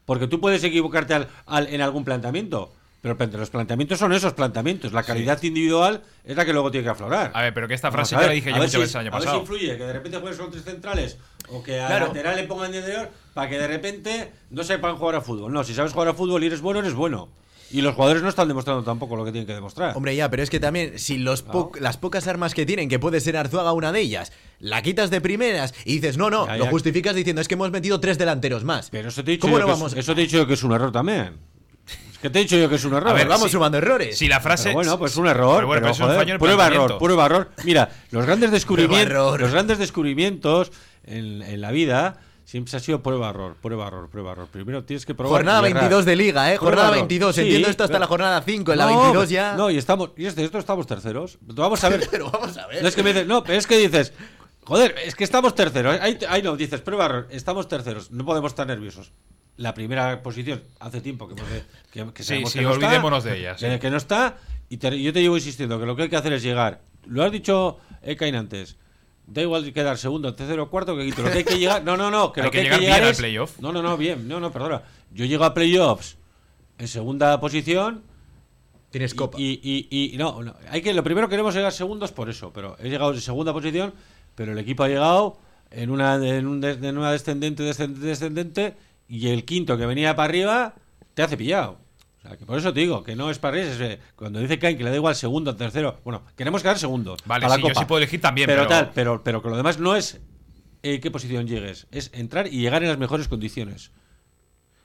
Porque tú puedes equivocarte al- al- en algún planteamiento. Pero los planteamientos son esos planteamientos. La calidad individual es la que luego tiene que aflorar. A ver, pero que esta frase ya la dije yo muchas si- veces el año A ver si pasado. influye que de repente juegues con tres centrales o que al Claro. lateral le pongan de interior para que de repente no sepan jugar a fútbol. No, si sabes jugar a fútbol y eres bueno, eres bueno. Y los jugadores no están demostrando tampoco lo que tienen que demostrar. Hombre, ya, pero es que también, si los po- las pocas armas que tienen, que puede ser Arzuaga una de ellas, la quitas de primeras y dices, no, no, Ya, lo ya. justificas diciendo, es que hemos metido tres delanteros más. Pero eso te he dicho, ¿Cómo yo lo que vamos es, eso te he dicho yo que es un error también. Que te he dicho yo que es un error. A ver, vamos sumando errores. Si la frase. Pero bueno, pues un error. Pero bueno, pero, pero un prueba error, prueba error. Mira, los grandes descubrimientos, los grandes descubrimientos en, en la vida siempre ha sido prueba error, prueba error, prueba error. Primero tienes que probar. Jornada y errar. 22 de Liga, ¿eh? Prueba Jornada error. 22. Sí, Entiendo esto hasta pero- la jornada 5. En la No, 22 ya. No, y estamos, y esto, esto estamos terceros. Vamos a ver. Pero vamos a ver. No es que me dices, no, pero es que dices, joder, es que estamos terceros. Ahí, ahí no, dices, prueba error, estamos terceros, no podemos estar nerviosos. La primera posición, hace tiempo que, hemos de- que, que Sí, sabemos sí, que no está, olvidémonos de ella, sí. Que, que no está, y te- yo te llevo insistiendo que lo que hay que hacer es llegar. Lo has dicho Ekain antes. Da igual quedar segundo, tercero, cuarto, que quinto. Lo que hay que llegar. No, no, no. Que Hay lo que que, llegar hay que bien al playoff. No, no, no, bien. No, no, perdona. Yo llego a playoffs en segunda posición. Tienes copa. Y, y- y- y no, no, hay que lo primero queremos llegar segundos por eso, pero he llegado en segunda posición, pero el equipo ha llegado en una en, un en una descendente, descendente, descendente y el quinto que venía para arriba te hace pillado. O sea, que por eso te digo que no es para es, eh, Cuando dice Kain que le da igual segundo, tercero, bueno, queremos quedar segundos. Vale, sí, yo sí puedo elegir también, Pero, pero- tal, pero, pero que lo demás no es eh, qué posición llegues, es entrar y llegar en las mejores condiciones.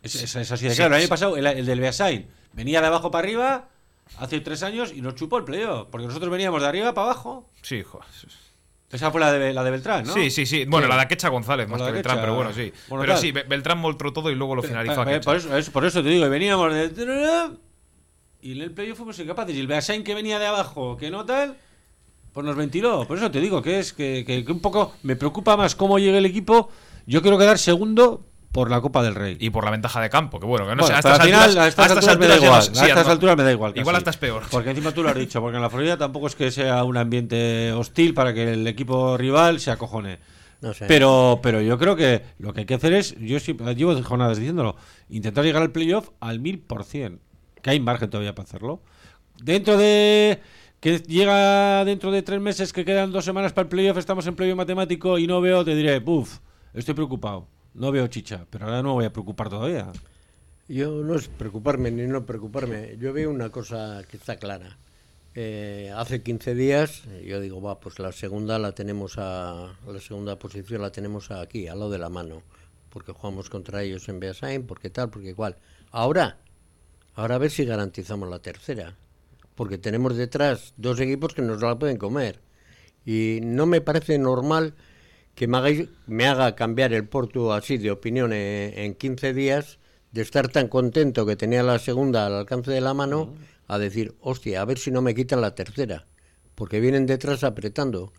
Es, es- es así de Sí, claro. El año pasado, el, el del Beasain venía de abajo para arriba hace tres años y nos chupó el playoff. Porque nosotros veníamos de arriba para abajo. Sí, jo- Esa fue la de, la de Beltrán, ¿no? Sí, sí, sí. Bueno, la de Aquecha González, más que Beltrán, pero bueno, sí. bueno, pero tal. sí, Be- Beltrán moltró todo y luego lo finalizó por, eso, es- por eso te digo, que veníamos de. Y en el playoff fuimos incapaces. Y el Beasain que venía de abajo, que no tal, pues nos ventiló. Por eso te digo que es que, que- que un poco me preocupa más cómo llegue el equipo. Yo quiero quedar segundo por la Copa del Rey. Y por la ventaja de campo, que bueno, que no Bueno, sé, a pero estas al final, alturas, a estas a estas alturas me da igual. a estas no- alturas me da igual. Igual casi. hasta es peor. Porque encima tú lo has dicho, porque en la Florida tampoco es que sea un ambiente hostil para que el equipo rival se acojone. No sé. Pero, pero yo creo que lo que hay que hacer es, yo siempre, llevo jornadas diciéndolo, intentar llegar al playoff al mil por cien. Que hay margen todavía para hacerlo. Dentro de que llega dentro de tres meses, que quedan dos semanas para el playoff, estamos en playoff matemático y no veo, te diré, buf, estoy preocupado. No veo chicha, pero ahora no me voy a preocupar todavía. Yo no es preocuparme ni no preocuparme. Yo veo una cosa que está clara. Eh, hace 15 días yo digo, va, pues la segunda la tenemos a la segunda posición la tenemos aquí, al lado de la mano, porque jugamos contra ellos en Beasain, porque tal, porque igual. Ahora, ahora a ver si garantizamos la tercera, porque tenemos detrás dos equipos que nos la pueden comer. Y no me parece normal que me, hagáis, me haga cambiar el Porto así de opinión en, en 15 días, de estar tan contento que tenía la segunda al alcance de la mano, a decir, hostia, a ver si no me quitan la tercera, porque vienen detrás apretando.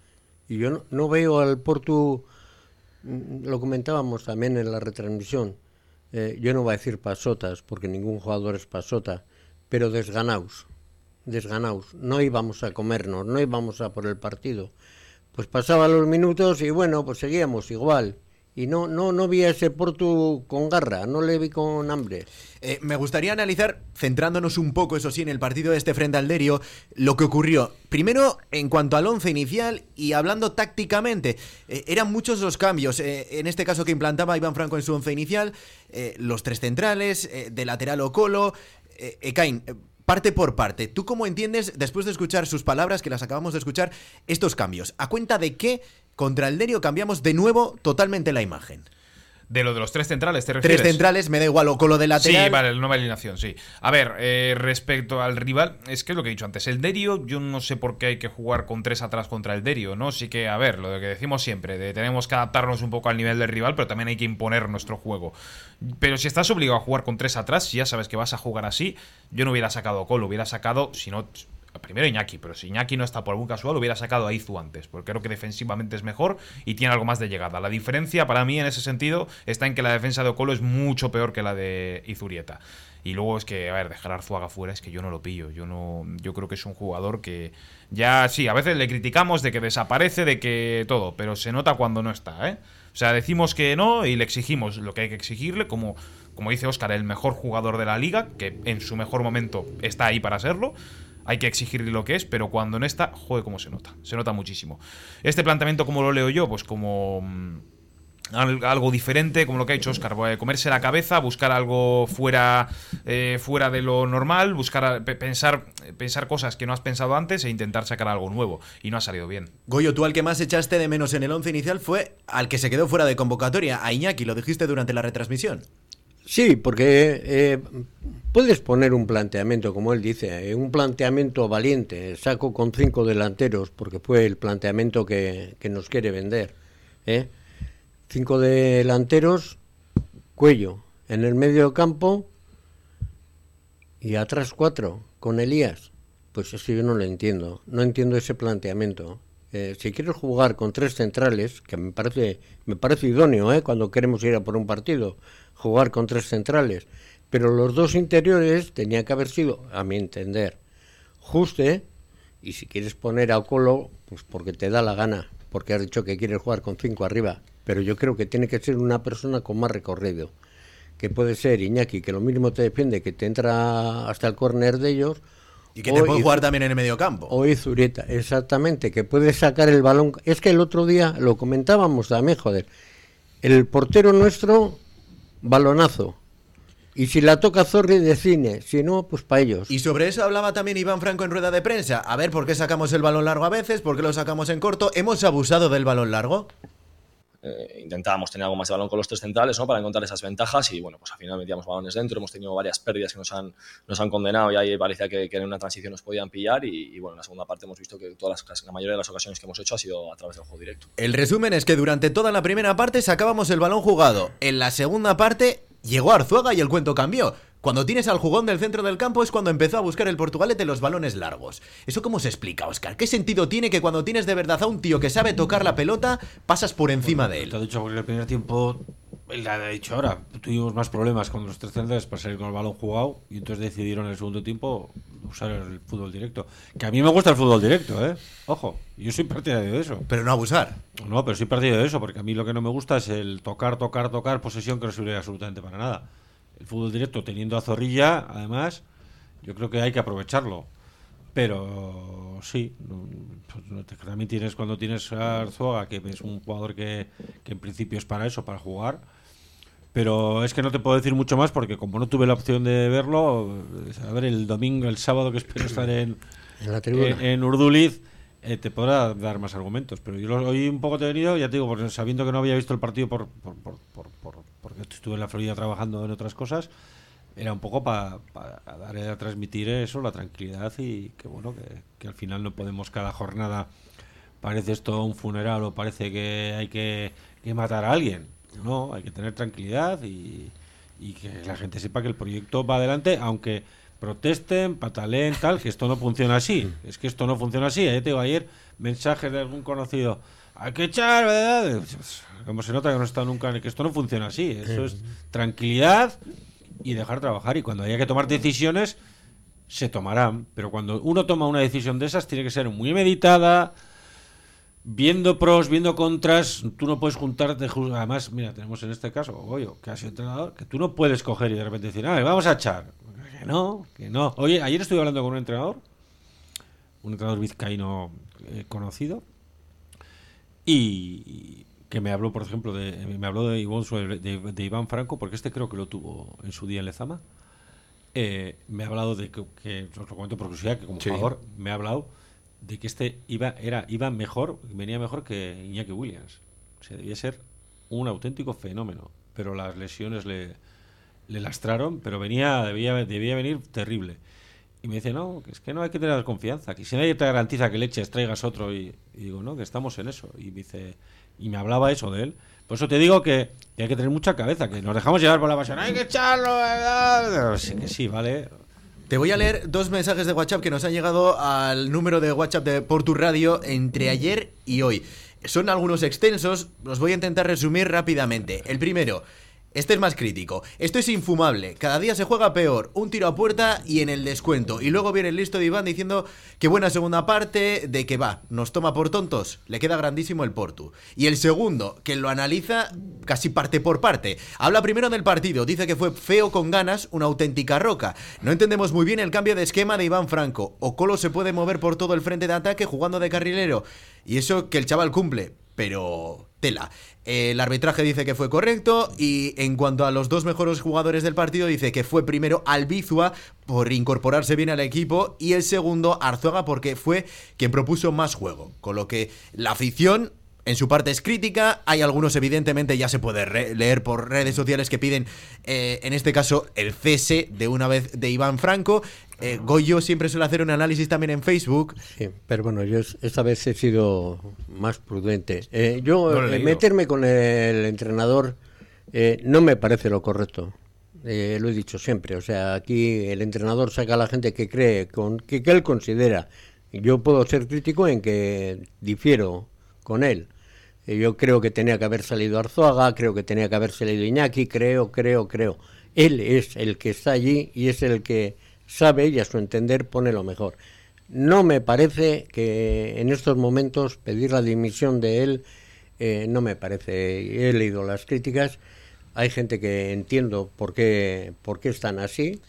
Y yo no, no veo al Porto, lo comentábamos también en la retransmisión, eh, yo no voy a decir pasotas, porque ningún jugador es pasota, pero desganaos, desganaos. No íbamos a comernos, no íbamos a por el partido. Pues pasaban los minutos y bueno, pues seguíamos igual. Y no, no, no vi a ese Porto con garra, no le vi con hambre. Eh, me gustaría analizar, centrándonos un poco, eso sí, en el partido de este frente al Derio, lo que ocurrió. Primero, en cuanto al once inicial y hablando tácticamente, eh, eran muchos los cambios. eh, en este caso que implantaba Iván Franco en su once inicial, los tres centrales, de lateral Ocolo, Ekain. Parte por parte, ¿tú cómo entiendes, después de escuchar sus palabras, que las acabamos de escuchar, estos cambios? ¿A cuenta de que contra el Derio cambiamos de nuevo totalmente la imagen? De lo de los tres centrales, ¿te refieres? Tres centrales, me da igual, o con lo de lateral. Sí, vale, nueva alineación, sí. A ver, eh, respecto al rival, es que es lo que he dicho antes. El Derio, yo no sé por qué hay que jugar con tres atrás contra el Derio, ¿no? Sí que, a ver, lo que decimos siempre, de tenemos que adaptarnos un poco al nivel del rival, pero también hay que imponer nuestro juego. Pero si estás obligado a jugar con tres atrás, si ya sabes que vas a jugar así, yo no hubiera sacado a Colo, hubiera sacado, si no, primero Iñaki, pero si Iñaki no está por algún casual, hubiera sacado a Izu antes, porque creo que defensivamente es mejor y tiene algo más de llegada. La diferencia para mí en ese sentido está en que la defensa de Ocolo es mucho peor que la de Izurieta. Y luego es que, a ver, dejar a Arzuaga fuera es que yo no lo pillo. Yo no. Yo creo que es un jugador que. Ya sí, a veces le criticamos de que desaparece, de que todo, pero se nota cuando no está, ¿eh? O sea, decimos que no y le exigimos lo que hay que exigirle, como, como dice Oscar, el mejor jugador de la liga, que en su mejor momento está ahí para serlo hay que exigirle lo que es, pero cuando no está, joder, cómo se nota. Se nota muchísimo. Este planteamiento, como lo leo yo, pues como mm, al- algo diferente, como lo que ha hecho Oscar, eh, comerse la cabeza, buscar algo fuera, eh, fuera de lo normal, buscar pensar, pensar cosas que no has pensado antes e intentar sacar algo nuevo. Y no ha salido bien. Goyo, tú al que más echaste de menos en el once inicial fue al que se quedó fuera de convocatoria, a Iñaki, lo dijiste durante la retransmisión. Sí, porque eh, puedes poner un planteamiento, como él dice, eh, un planteamiento valiente. Saco con cinco delanteros, porque fue el planteamiento que, que nos quiere vender. ¿eh? Cinco delanteros, cuello en el medio campo y atrás cuatro, con Elías. Pues eso yo no lo entiendo. No entiendo ese planteamiento. Eh, si quieres jugar con tres centrales, que me parece, me parece idóneo ¿eh? cuando queremos ir a por un partido, jugar con tres centrales, pero los dos interiores tenían que haber sido, a mi entender, Juste, y si quieres poner a Colo, pues porque te da la gana, porque has dicho que quieres jugar con cinco arriba, pero yo creo que tiene que ser una persona con más recorrido, que puede ser Iñaki, que lo mismo te defiende, que te entra hasta el córner de ellos, Y que te puede jugar también en el medio campo. o Izurieta, exactamente, que puede sacar el balón. Es que el otro día lo comentábamos también, joder. El portero nuestro, balonazo. Y si la toca Zorri, de cine. Si no, pues para ellos. Y sobre eso hablaba también Iván Franco en rueda de prensa. A ver, ¿por qué sacamos el balón largo a veces? ¿Por qué lo sacamos en corto? ¿Hemos abusado del balón largo? Eh, intentábamos tener algo más de balón con los tres centrales ¿no? para encontrar esas ventajas y bueno, pues al final metíamos balones dentro, hemos tenido varias pérdidas que nos han, nos han condenado y ahí parecía que, en una transición nos podían pillar y, y, bueno, en la segunda parte hemos visto que todas las, la mayoría de las ocasiones que hemos hecho ha sido a través del juego directo. El resumen es que durante toda la primera parte sacábamos el balón jugado. En la segunda parte llegó Arzuaga y el cuento cambió. Cuando tienes al jugón del centro del campo es cuando empezó a buscar el Portugalete los balones largos. ¿Eso cómo se explica, Oscar? ¿Qué sentido tiene que cuando tienes de verdad a un tío que sabe tocar la pelota, pasas por encima de Te él? he dicho porque el primer tiempo, él ha dicho ahora, tuvimos más problemas con los tres centrales para salir con el balón jugado y entonces decidieron en el segundo tiempo usar el fútbol directo. Que a mí me gusta el fútbol directo, ¿eh? Ojo, yo soy partidario de eso. Pero no abusar. No, pero soy partidario de eso, porque a mí lo que no me gusta es el tocar, tocar, tocar, posesión que no sirve absolutamente para nada. El fútbol directo teniendo a Zorrilla, además, yo creo que hay que aprovecharlo. Pero sí. Pues también tienes cuando tienes a Arzuaga, que es un jugador que, que en principio es para eso, para jugar. Pero es que no te puedo decir mucho más porque como no tuve la opción de verlo, a ver, el domingo, el sábado que espero estar en, en, en, Urduliz, eh, te podrá dar más argumentos. Pero yo hoy un poco te he venido, ya te digo, porque sabiendo que no había visto el partido por, por, por, por porque estuve en la Florida trabajando en otras cosas, era un poco para dar a transmitir eso, la tranquilidad y que bueno, que, al final no podemos cada jornada, parece esto un funeral o parece que hay que, matar a alguien. No, hay que tener tranquilidad y, que la gente sepa que el proyecto va adelante, aunque protesten, pataleen, tal, que esto no funciona así. Es que esto no funciona así. Ya te digo, ayer mensajes de algún conocido, hay que echar, ¿verdad? Como se nota que no está nunca, que esto no funciona así. Eso es tranquilidad y dejar trabajar. Y cuando haya que tomar decisiones, se tomarán. Pero cuando uno toma una decisión de esas, tiene que ser muy meditada, viendo pros, viendo contras. Tú no puedes juntarte. Además, mira, tenemos en este caso, Goyo, que ha sido entrenador, que tú no puedes coger y de repente decir, ah, vamos a echar. Que no, que no. Oye, ayer estuve hablando con un entrenador, un entrenador vizcaíno eh, conocido, y que me habló, por ejemplo, de, me habló de, de, Iván Franco, porque este creo que lo tuvo en su día en Lezama. Eh, me ha hablado de que, os lo comento por curiosidad, que como jugador me ha hablado de que este iba, era, iba mejor, venía mejor que Iñaki Williams. O sea, debía ser un auténtico fenómeno, pero las lesiones le, le lastraron, pero venía, debía, debía venir terrible. Y me dice, no, que es que no hay que tener confianza, que si nadie te garantiza que le eches, traigas otro, y, digo, no, que estamos en eso. Y me dice, y me hablaba eso de él. Por eso te digo que, hay que tener mucha cabeza, que nos dejamos llevar por la pasión. Hay que echarlo. Sí, que sí, vale. Te voy a leer dos mensajes de WhatsApp que nos han llegado al número de WhatsApp de Portu Radio entre ayer y hoy. Son algunos extensos, los voy a intentar resumir rápidamente. El primero, este es más crítico. Esto es infumable. Cada día se juega peor. Un tiro a puerta y en el descuento. Y luego viene el listo de Iván diciendo que buena segunda parte, de que va, nos toma por tontos. Le queda grandísimo el Portu. Y el segundo, que lo analiza casi parte por parte. Habla primero del partido. Dice que fue feo con ganas, una auténtica roca. No entendemos muy bien el cambio de esquema de Iván Franco. O Colo se puede mover por todo el frente de ataque jugando de carrilero. Y eso que el chaval cumple. Pero tela. El arbitraje dice que fue correcto y en cuanto a los dos mejores jugadores del partido dice que fue primero Albizua por incorporarse bien al equipo y el segundo Arzuaga porque fue quien propuso más juego. Con lo que la afición en su parte es crítica, hay algunos evidentemente ya se puede leer por redes sociales que piden, eh, en este caso, el cese de una vez de Iván Franco. Eh, Goyo siempre suele hacer un análisis también en Facebook. Sí, pero bueno, yo esta vez he sido más prudente. Eh, yo meterme con el entrenador no me parece lo correcto. lo he dicho siempre. O sea, aquí el entrenador saca a la gente que cree, con, que él considera. Yo puedo ser crítico en que difiero con él yo creo que tenía que haber salido Arzuaga, creo que tenía que haber salido Iñaki, creo, creo, creo. Él es el que está allí y es el que sabe y a su entender pone lo mejor. No me parece que en estos momentos pedir la dimisión de él, eh, no me parece. He leído las críticas, hay gente que entiendo por qué, por qué están así,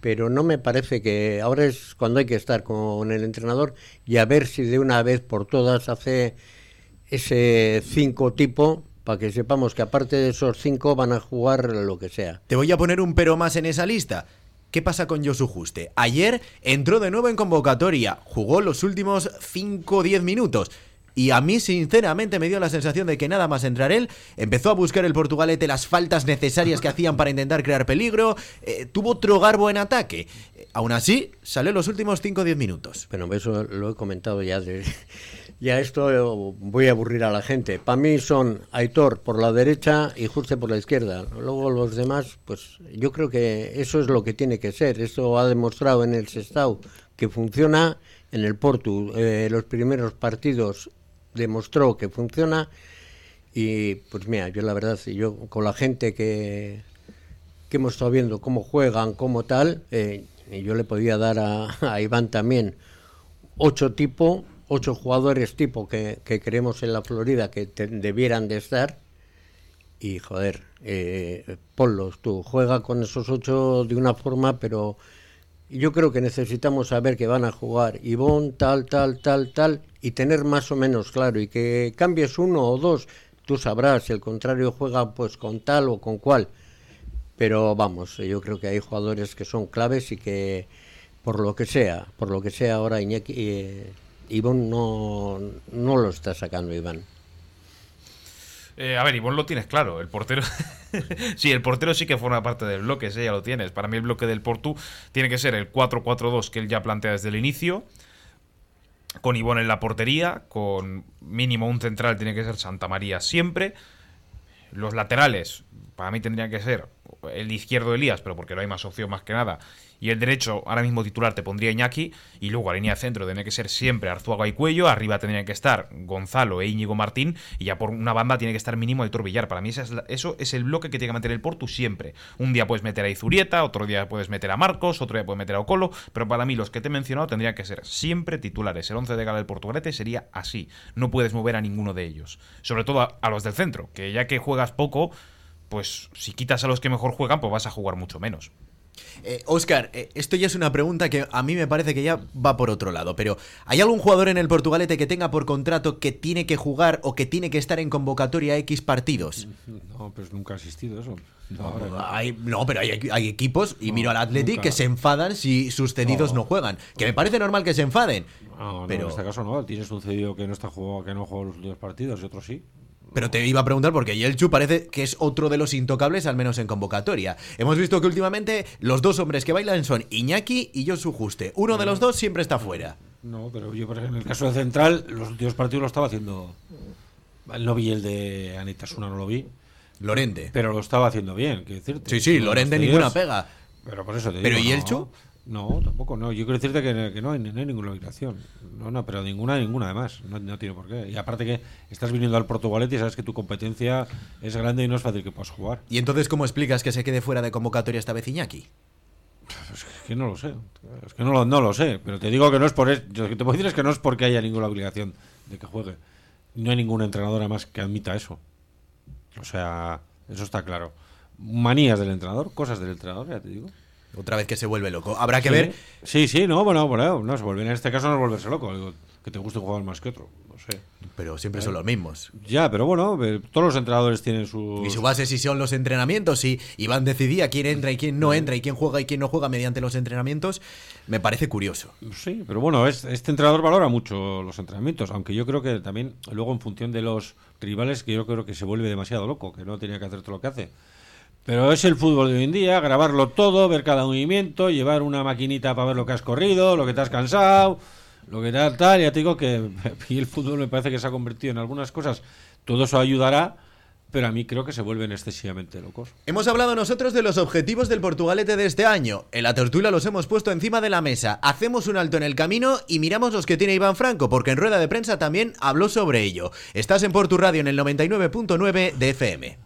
pero no me parece que ahora es cuando hay que estar con el entrenador y a ver si de una vez por todas hace ese cinco tipo para que sepamos que aparte de esos cinco van a jugar lo que sea. Te voy a poner un pero más en esa lista. ¿Qué pasa con Josu Juste? Ayer entró de nuevo en convocatoria, jugó los últimos 5 o 10 minutos. Y a mí, sinceramente, me dio la sensación de que nada más entrar él, empezó a buscar el Portugalete las faltas necesarias que hacían para intentar crear peligro, eh, tuvo otro garbo en ataque. aún así, salió los últimos 5 o 10 minutos. Bueno, eso lo he comentado ya de, ya esto voy a aburrir a la gente. Para mí son Aitor por la derecha y Juste por la izquierda. Luego los demás, pues yo creo que eso es lo que tiene que ser. Esto ha demostrado en el Sestao que funciona. En el Portu, eh, los primeros partidos demostró que funciona. Y pues mira, yo la verdad, yo con la gente que, que hemos estado viendo cómo juegan, cómo tal, eh, yo le podía dar a, a Iván también ocho tipos ocho jugadores tipo que, que creemos en la Florida que debieran de estar. Y joder, eh, ponlos tú, juega con esos ocho de una forma, pero yo creo que necesitamos saber que van a jugar Ivón, tal, tal, tal, tal, y tener más o menos claro, y que cambies uno o dos, tú sabrás si el contrario juega pues con tal o con cual. Pero vamos, yo creo que hay jugadores que son claves y que por lo que sea, por lo que sea ahora Iñaki, eh, Ivón no, no lo está sacando Iván. Eh, a ver, Ivón lo tienes claro. El portero. sí, el portero sí que forma parte del bloque, ese ya lo tienes. Para mí, el bloque del Portu tiene que ser el 4-4-2 que él ya plantea desde el inicio. Con Ivón en la portería, con mínimo un central tiene que ser Santa María siempre. Los laterales, para mí tendrían que ser el izquierdo Elías, pero porque no hay más opción más que nada y el derecho, ahora mismo titular, te pondría Iñaki, y luego a línea de centro tiene que ser siempre Arzuaga y Cuello, arriba tendrían que estar Gonzalo e Íñigo Martín, y ya por una banda tiene que estar mínimo Aitor Villar. Para mí eso es el bloque que tiene que mantener el Portu siempre. Un día puedes meter a Izurieta, otro día puedes meter a Marcos, otro día puedes meter a Ocolo, pero para mí los que te he mencionado tendrían que ser siempre titulares. El 11 de gala del Portugalete sería así. No puedes mover a ninguno de ellos. Sobre todo a, a los del centro, que ya que juegas poco, pues si quitas a los que mejor juegan, pues vas a jugar mucho menos. Eh, Oscar, eh, esto ya es una pregunta que a mí me parece que ya va por otro lado, pero ¿hay algún jugador en el Portugalete que tenga por contrato que tiene que jugar o que tiene que estar en convocatoria X partidos? No, pues nunca ha existido eso. No, pero hay, equipos, y miro al Athletic, que se enfadan si sus cedidos no, juegan. Que me parece normal que se enfaden. No, pero... en este caso no. Tienes un cedido que no está jugado, que no juega los últimos partidos y otro sí. Pero te iba a preguntar porque Yelchu parece que es otro de los intocables, al menos en convocatoria. Hemos visto que últimamente los dos hombres que bailan son Iñaki y Josu Juste. Uno de los dos siempre está fuera. No, pero yo, por ejemplo, en el caso de Central, los últimos partidos lo estaba haciendo. No vi el de Anita Suna, no lo vi. Lorente. Pero lo estaba haciendo bien, Sí, sí, Lorente ninguna pega. Pero por eso te digo. ¿Pero y Elchu? No, tampoco, no. Yo quiero decirte que, no, hay, ninguna obligación. No, no, pero ninguna, ninguna además. No, no tiene por qué. Y aparte que estás viniendo al Portugalete y sabes que tu competencia es grande y no es fácil que puedas jugar. ¿Y entonces cómo explicas que se quede fuera de convocatoria esta vez Iñaki? Es que no lo sé. Es que no lo, no lo sé. Pero te digo que no es por eso. Lo que te puedo decir es que no es porque haya ninguna obligación de que juegue. No hay ningún entrenador además que admita eso. O sea, eso está claro. Manías del entrenador, cosas del entrenador, ya te digo. Otra vez que se vuelve loco. Habrá que ver. Sí, sí, no, bueno, bueno, no se vuelve. En este caso no es volverse loco. que te guste jugar más que otro. No sé. Pero siempre son los mismos. Ya, pero bueno, eh, todos los entrenadores tienen su. Y su base si son los entrenamientos. Y Iván decidía quién entra y quién no entra y quién juega y quién no juega mediante los entrenamientos. Me parece curioso. Sí, pero bueno, este entrenador valora mucho los entrenamientos. Aunque yo creo que también, luego en función de los rivales, que yo creo que se vuelve demasiado loco, que no tenía que hacer todo lo que hace. Pero es el fútbol de hoy en día, grabarlo todo, ver cada movimiento, llevar una maquinita para ver lo que has corrido, lo que te has cansado, lo que tal, tal. Ya te digo que el fútbol me parece que se ha convertido en algunas cosas. Todo eso ayudará, pero a mí creo que se vuelven excesivamente locos. Hemos hablado nosotros de los objetivos del Portugalete de este año. En la tortuga los hemos puesto encima de la mesa. Hacemos un alto en el camino y miramos los que tiene Iván Franco, porque en rueda de prensa también habló sobre ello. Estás en Portu Radio en el 99.9 de FM.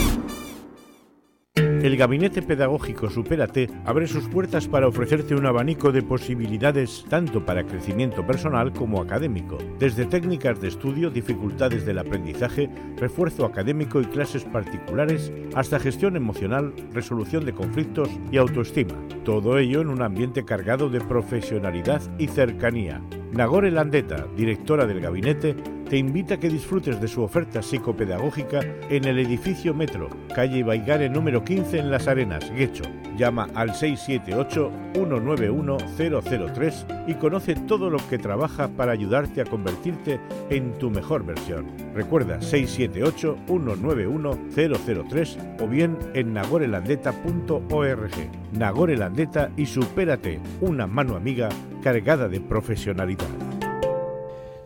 El Gabinete Pedagógico Supérate abre sus puertas para ofrecerte un abanico de posibilidades tanto para crecimiento personal como académico, desde técnicas de estudio, dificultades del aprendizaje, refuerzo académico y clases particulares, hasta gestión emocional, resolución de conflictos y autoestima. Todo ello en un ambiente cargado de profesionalidad y cercanía. Nagore Landeta, directora del gabinete, te invita a que disfrutes de su oferta psicopedagógica en el edificio Metro, calle Baigare número 15 en Las Arenas, Guecho. Llama al 678-191-003 y conoce todo lo que trabaja para ayudarte a convertirte en tu mejor versión. Recuerda 678-191-003 o bien en nagorelandeta.org. Nagore Landeta y supérate, una mano amiga cargada de profesionalidad.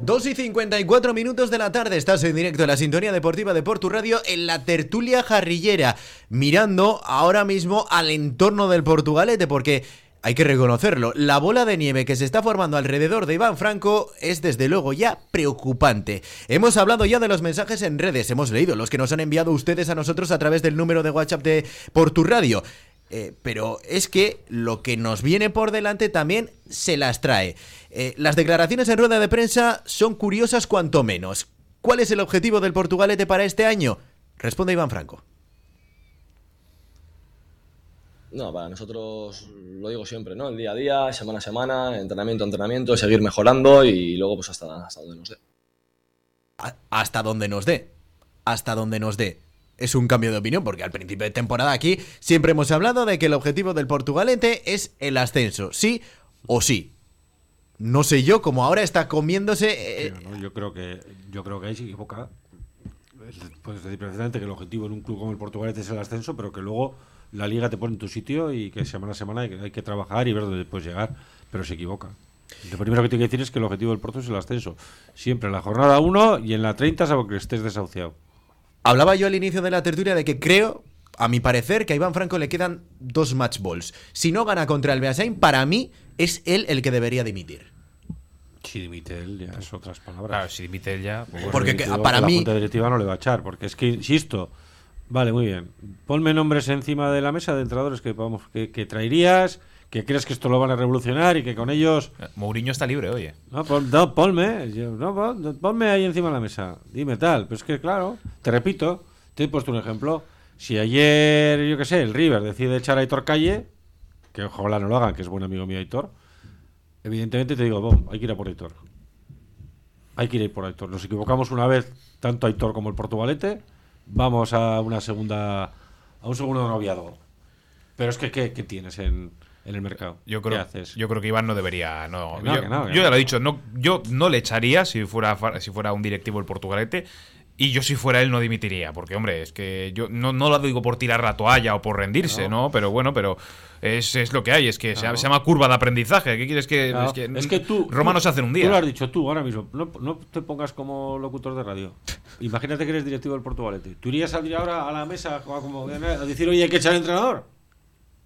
2 y 54 minutos de la tarde, estás en directo en la sintonía deportiva de Portu Radio en la tertulia jarrillera, mirando ahora mismo al entorno del Portugalete, porque hay que reconocerlo. La bola de nieve que se está formando alrededor de Iván Franco es desde luego ya preocupante. Hemos hablado ya de los mensajes en redes, hemos leído los que nos han enviado ustedes a nosotros a través del número de WhatsApp de Por tu Radio. Eh, pero es que lo que nos viene por delante también se las trae. Eh, las declaraciones en rueda de prensa son curiosas cuanto menos. ¿Cuál es el objetivo del Portugalete para este año? Responde Iván Franco. No, para nosotros lo digo siempre, ¿no? El día a día, semana a semana, entrenamiento a entrenamiento, seguir mejorando y luego pues hasta, hasta donde nos dé. hasta donde nos dé. Hasta donde nos dé. Es un cambio de opinión porque al principio de temporada aquí siempre hemos hablado de que el objetivo del Portugalete es el ascenso, sí o sí. No sé yo, como ahora está comiéndose... Eh, yo creo que yo creo que ahí se equivoca. Puedes decir precisamente que el objetivo en un club como el Portugalete es el ascenso, pero que luego la liga te pone en tu sitio y que semana a semana hay que, trabajar y ver dónde puedes llegar, pero se equivoca. Lo primero que tiene que decir es que el objetivo del Porto es el ascenso. Siempre en la jornada 1 y en la 30, salvo que estés desahuciado. Hablaba yo al inicio de la tertulia de que creo, a mi parecer, que a Iván Franco le quedan dos match balls. Si no gana contra el Beasain, para mí es él el que debería dimitir. Si dimite él, ya es otras palabras. Claro, si dimite él ya. Pues porque para mí. La Junta Directiva no le va a echar, porque es que, insisto, Vale, muy bien. Ponme nombres encima de la mesa de entrenadores que, vamos, que, traerías, que crees que esto lo van a revolucionar y que con ellos... Eh, Mourinho está libre, oye. No, ponme, ponme ahí encima de la mesa. Dime tal. Pero es que, claro, te repito, te he puesto un ejemplo. Si ayer, yo qué sé, el River decide echar a Aitor Calle, que ojalá no lo hagan, que es buen amigo mío Aitor, evidentemente te digo, bom, hay que ir a por Aitor. Hay que ir a por Aitor. Nos equivocamos una vez, tanto Aitor como el Portugalete vamos a una segunda a un segundo noviado. Pero es que ¿qué, tienes en, el mercado? Yo creo, ¿Qué haces? Yo creo que Iván no debería. No, yo, ya lo he dicho, no, yo no le echaría si fuera, si fuera un directivo el Portugalete. Y yo si fuera él no dimitiría, porque hombre, es que yo no, no lo digo por tirar la toalla o por rendirse, ¿no? Pero bueno, pero es, es, lo que hay, es que se, llama curva de aprendizaje. ¿Qué quieres que.? Es que, es que tú. Romanos se hacen un día. Tú lo has dicho tú ahora mismo. No, no, te pongas como locutor de radio. Imagínate que eres directivo del Portugalete. ¿Tú irías a salir ahora a la mesa como, a decir, oye, hay que echar el entrenador?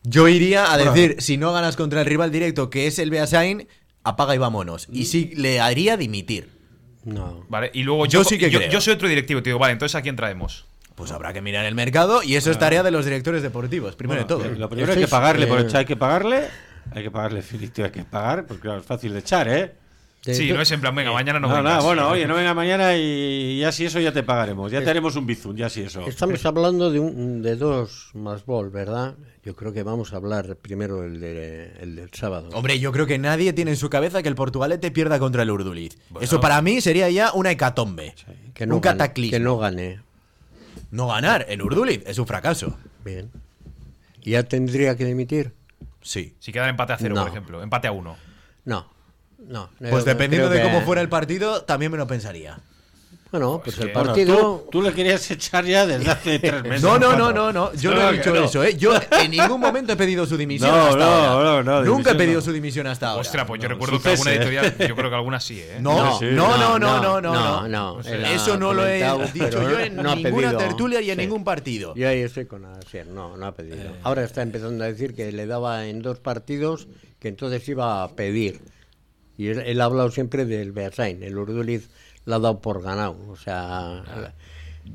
Yo iría a decir, si no ganas contra el rival directo, que es el Beasain, apaga y vámonos. Y sí le haría dimitir. No. Vale, y luego yo, sí que yo, soy otro directivo, te digo, vale, entonces ¿a quién traemos? Pues habrá que mirar el mercado y eso es tarea de los directores deportivos, primero de todo. Lo primero hay que pagarle, por echar hay que pagarle, hay que pagarle, hay que pagar, porque claro, es fácil de echar, ¿eh? Sí, no es en plan, venga, mañana no, no vengas. No, bueno, oye, no venga mañana y ya si eso ya te pagaremos. Ya te haremos un bizun, ya si eso. Estamos hablando de, un, de dos más bol, ¿verdad? Yo creo que vamos a hablar primero el, de, el del sábado. Hombre, yo creo que nadie tiene en su cabeza que el Portugalete pierda contra el Urduliz. Eso para mí sería ya una hecatombe. que no un cataclismo. Que no gane. No ganar el Urduliz es un fracaso. Bien. ¿Y ya tendría que dimitir? Sí. Si queda empate a cero, por ejemplo. Empate a uno. No. No, pues dependiendo de cómo fuera el partido, también me lo pensaría. Bueno, pues, el partido. tú, le querías echar ya desde hace tres meses. No, no, no, no, no. Yo no, he dicho eso, ¿eh? Yo en ningún momento he pedido su dimisión. No, hasta no, ahora. no, no. Nunca he pedido su dimisión hasta ahora. Ostras, pues yo recuerdo que alguna editorial. Yo creo que alguna sí, ¿eh? No, no, no, no, no, no. no, Eso no lo he dicho yo en ninguna tertulia y en ningún partido. Yo ahí estoy con Asier, no, no ha pedido. Ahora está empezando a decir que le daba en dos partidos, que entonces iba a pedir. Y él, ha hablado siempre del Beasain, el Urduliz la ha dado por ganado. O sea,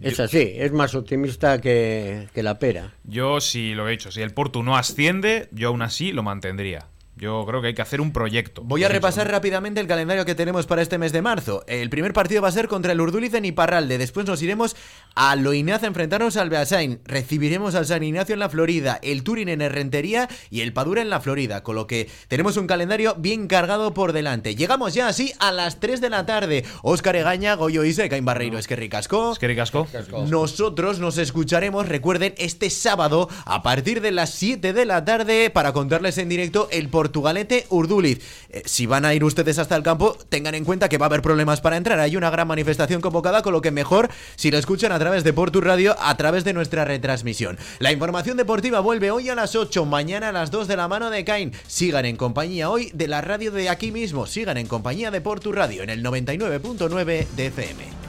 es así, es más optimista que, que, la pera. Yo sí lo he hecho, si el Porto no asciende, yo aún así lo mantendría. Yo creo que hay que hacer un proyecto. Voy a repasar rápidamente el calendario que tenemos para este mes de marzo. El primer partido va a ser contra el Urduliz en Iparralde. Después nos iremos a Loinaz a enfrentarnos al Beasain. Recibiremos al San Ignacio en la Florida, el Turín en Herrentería y el Padura en la Florida. Con lo que tenemos un calendario bien cargado por delante. Llegamos ya así a las 3 de la tarde. Óscar Egaña, Goyo Ise, Caín Barreiro, es que ricasco. Es que ricasco. Nosotros nos escucharemos, recuerden, este sábado a partir de las 7 de la tarde para contarles en directo el por Portugalete Urduliz. Eh, si van a ir ustedes hasta el campo, tengan en cuenta que va a haber problemas para entrar. Hay una gran manifestación convocada, con lo que mejor si lo escuchan a través de Portu Radio, a través de nuestra retransmisión. La información deportiva vuelve hoy a las 8, mañana a las 2 de la mano de Cain. Sigan en compañía hoy de la radio de aquí mismo. Sigan en compañía de Portu Radio en el 99.9 de.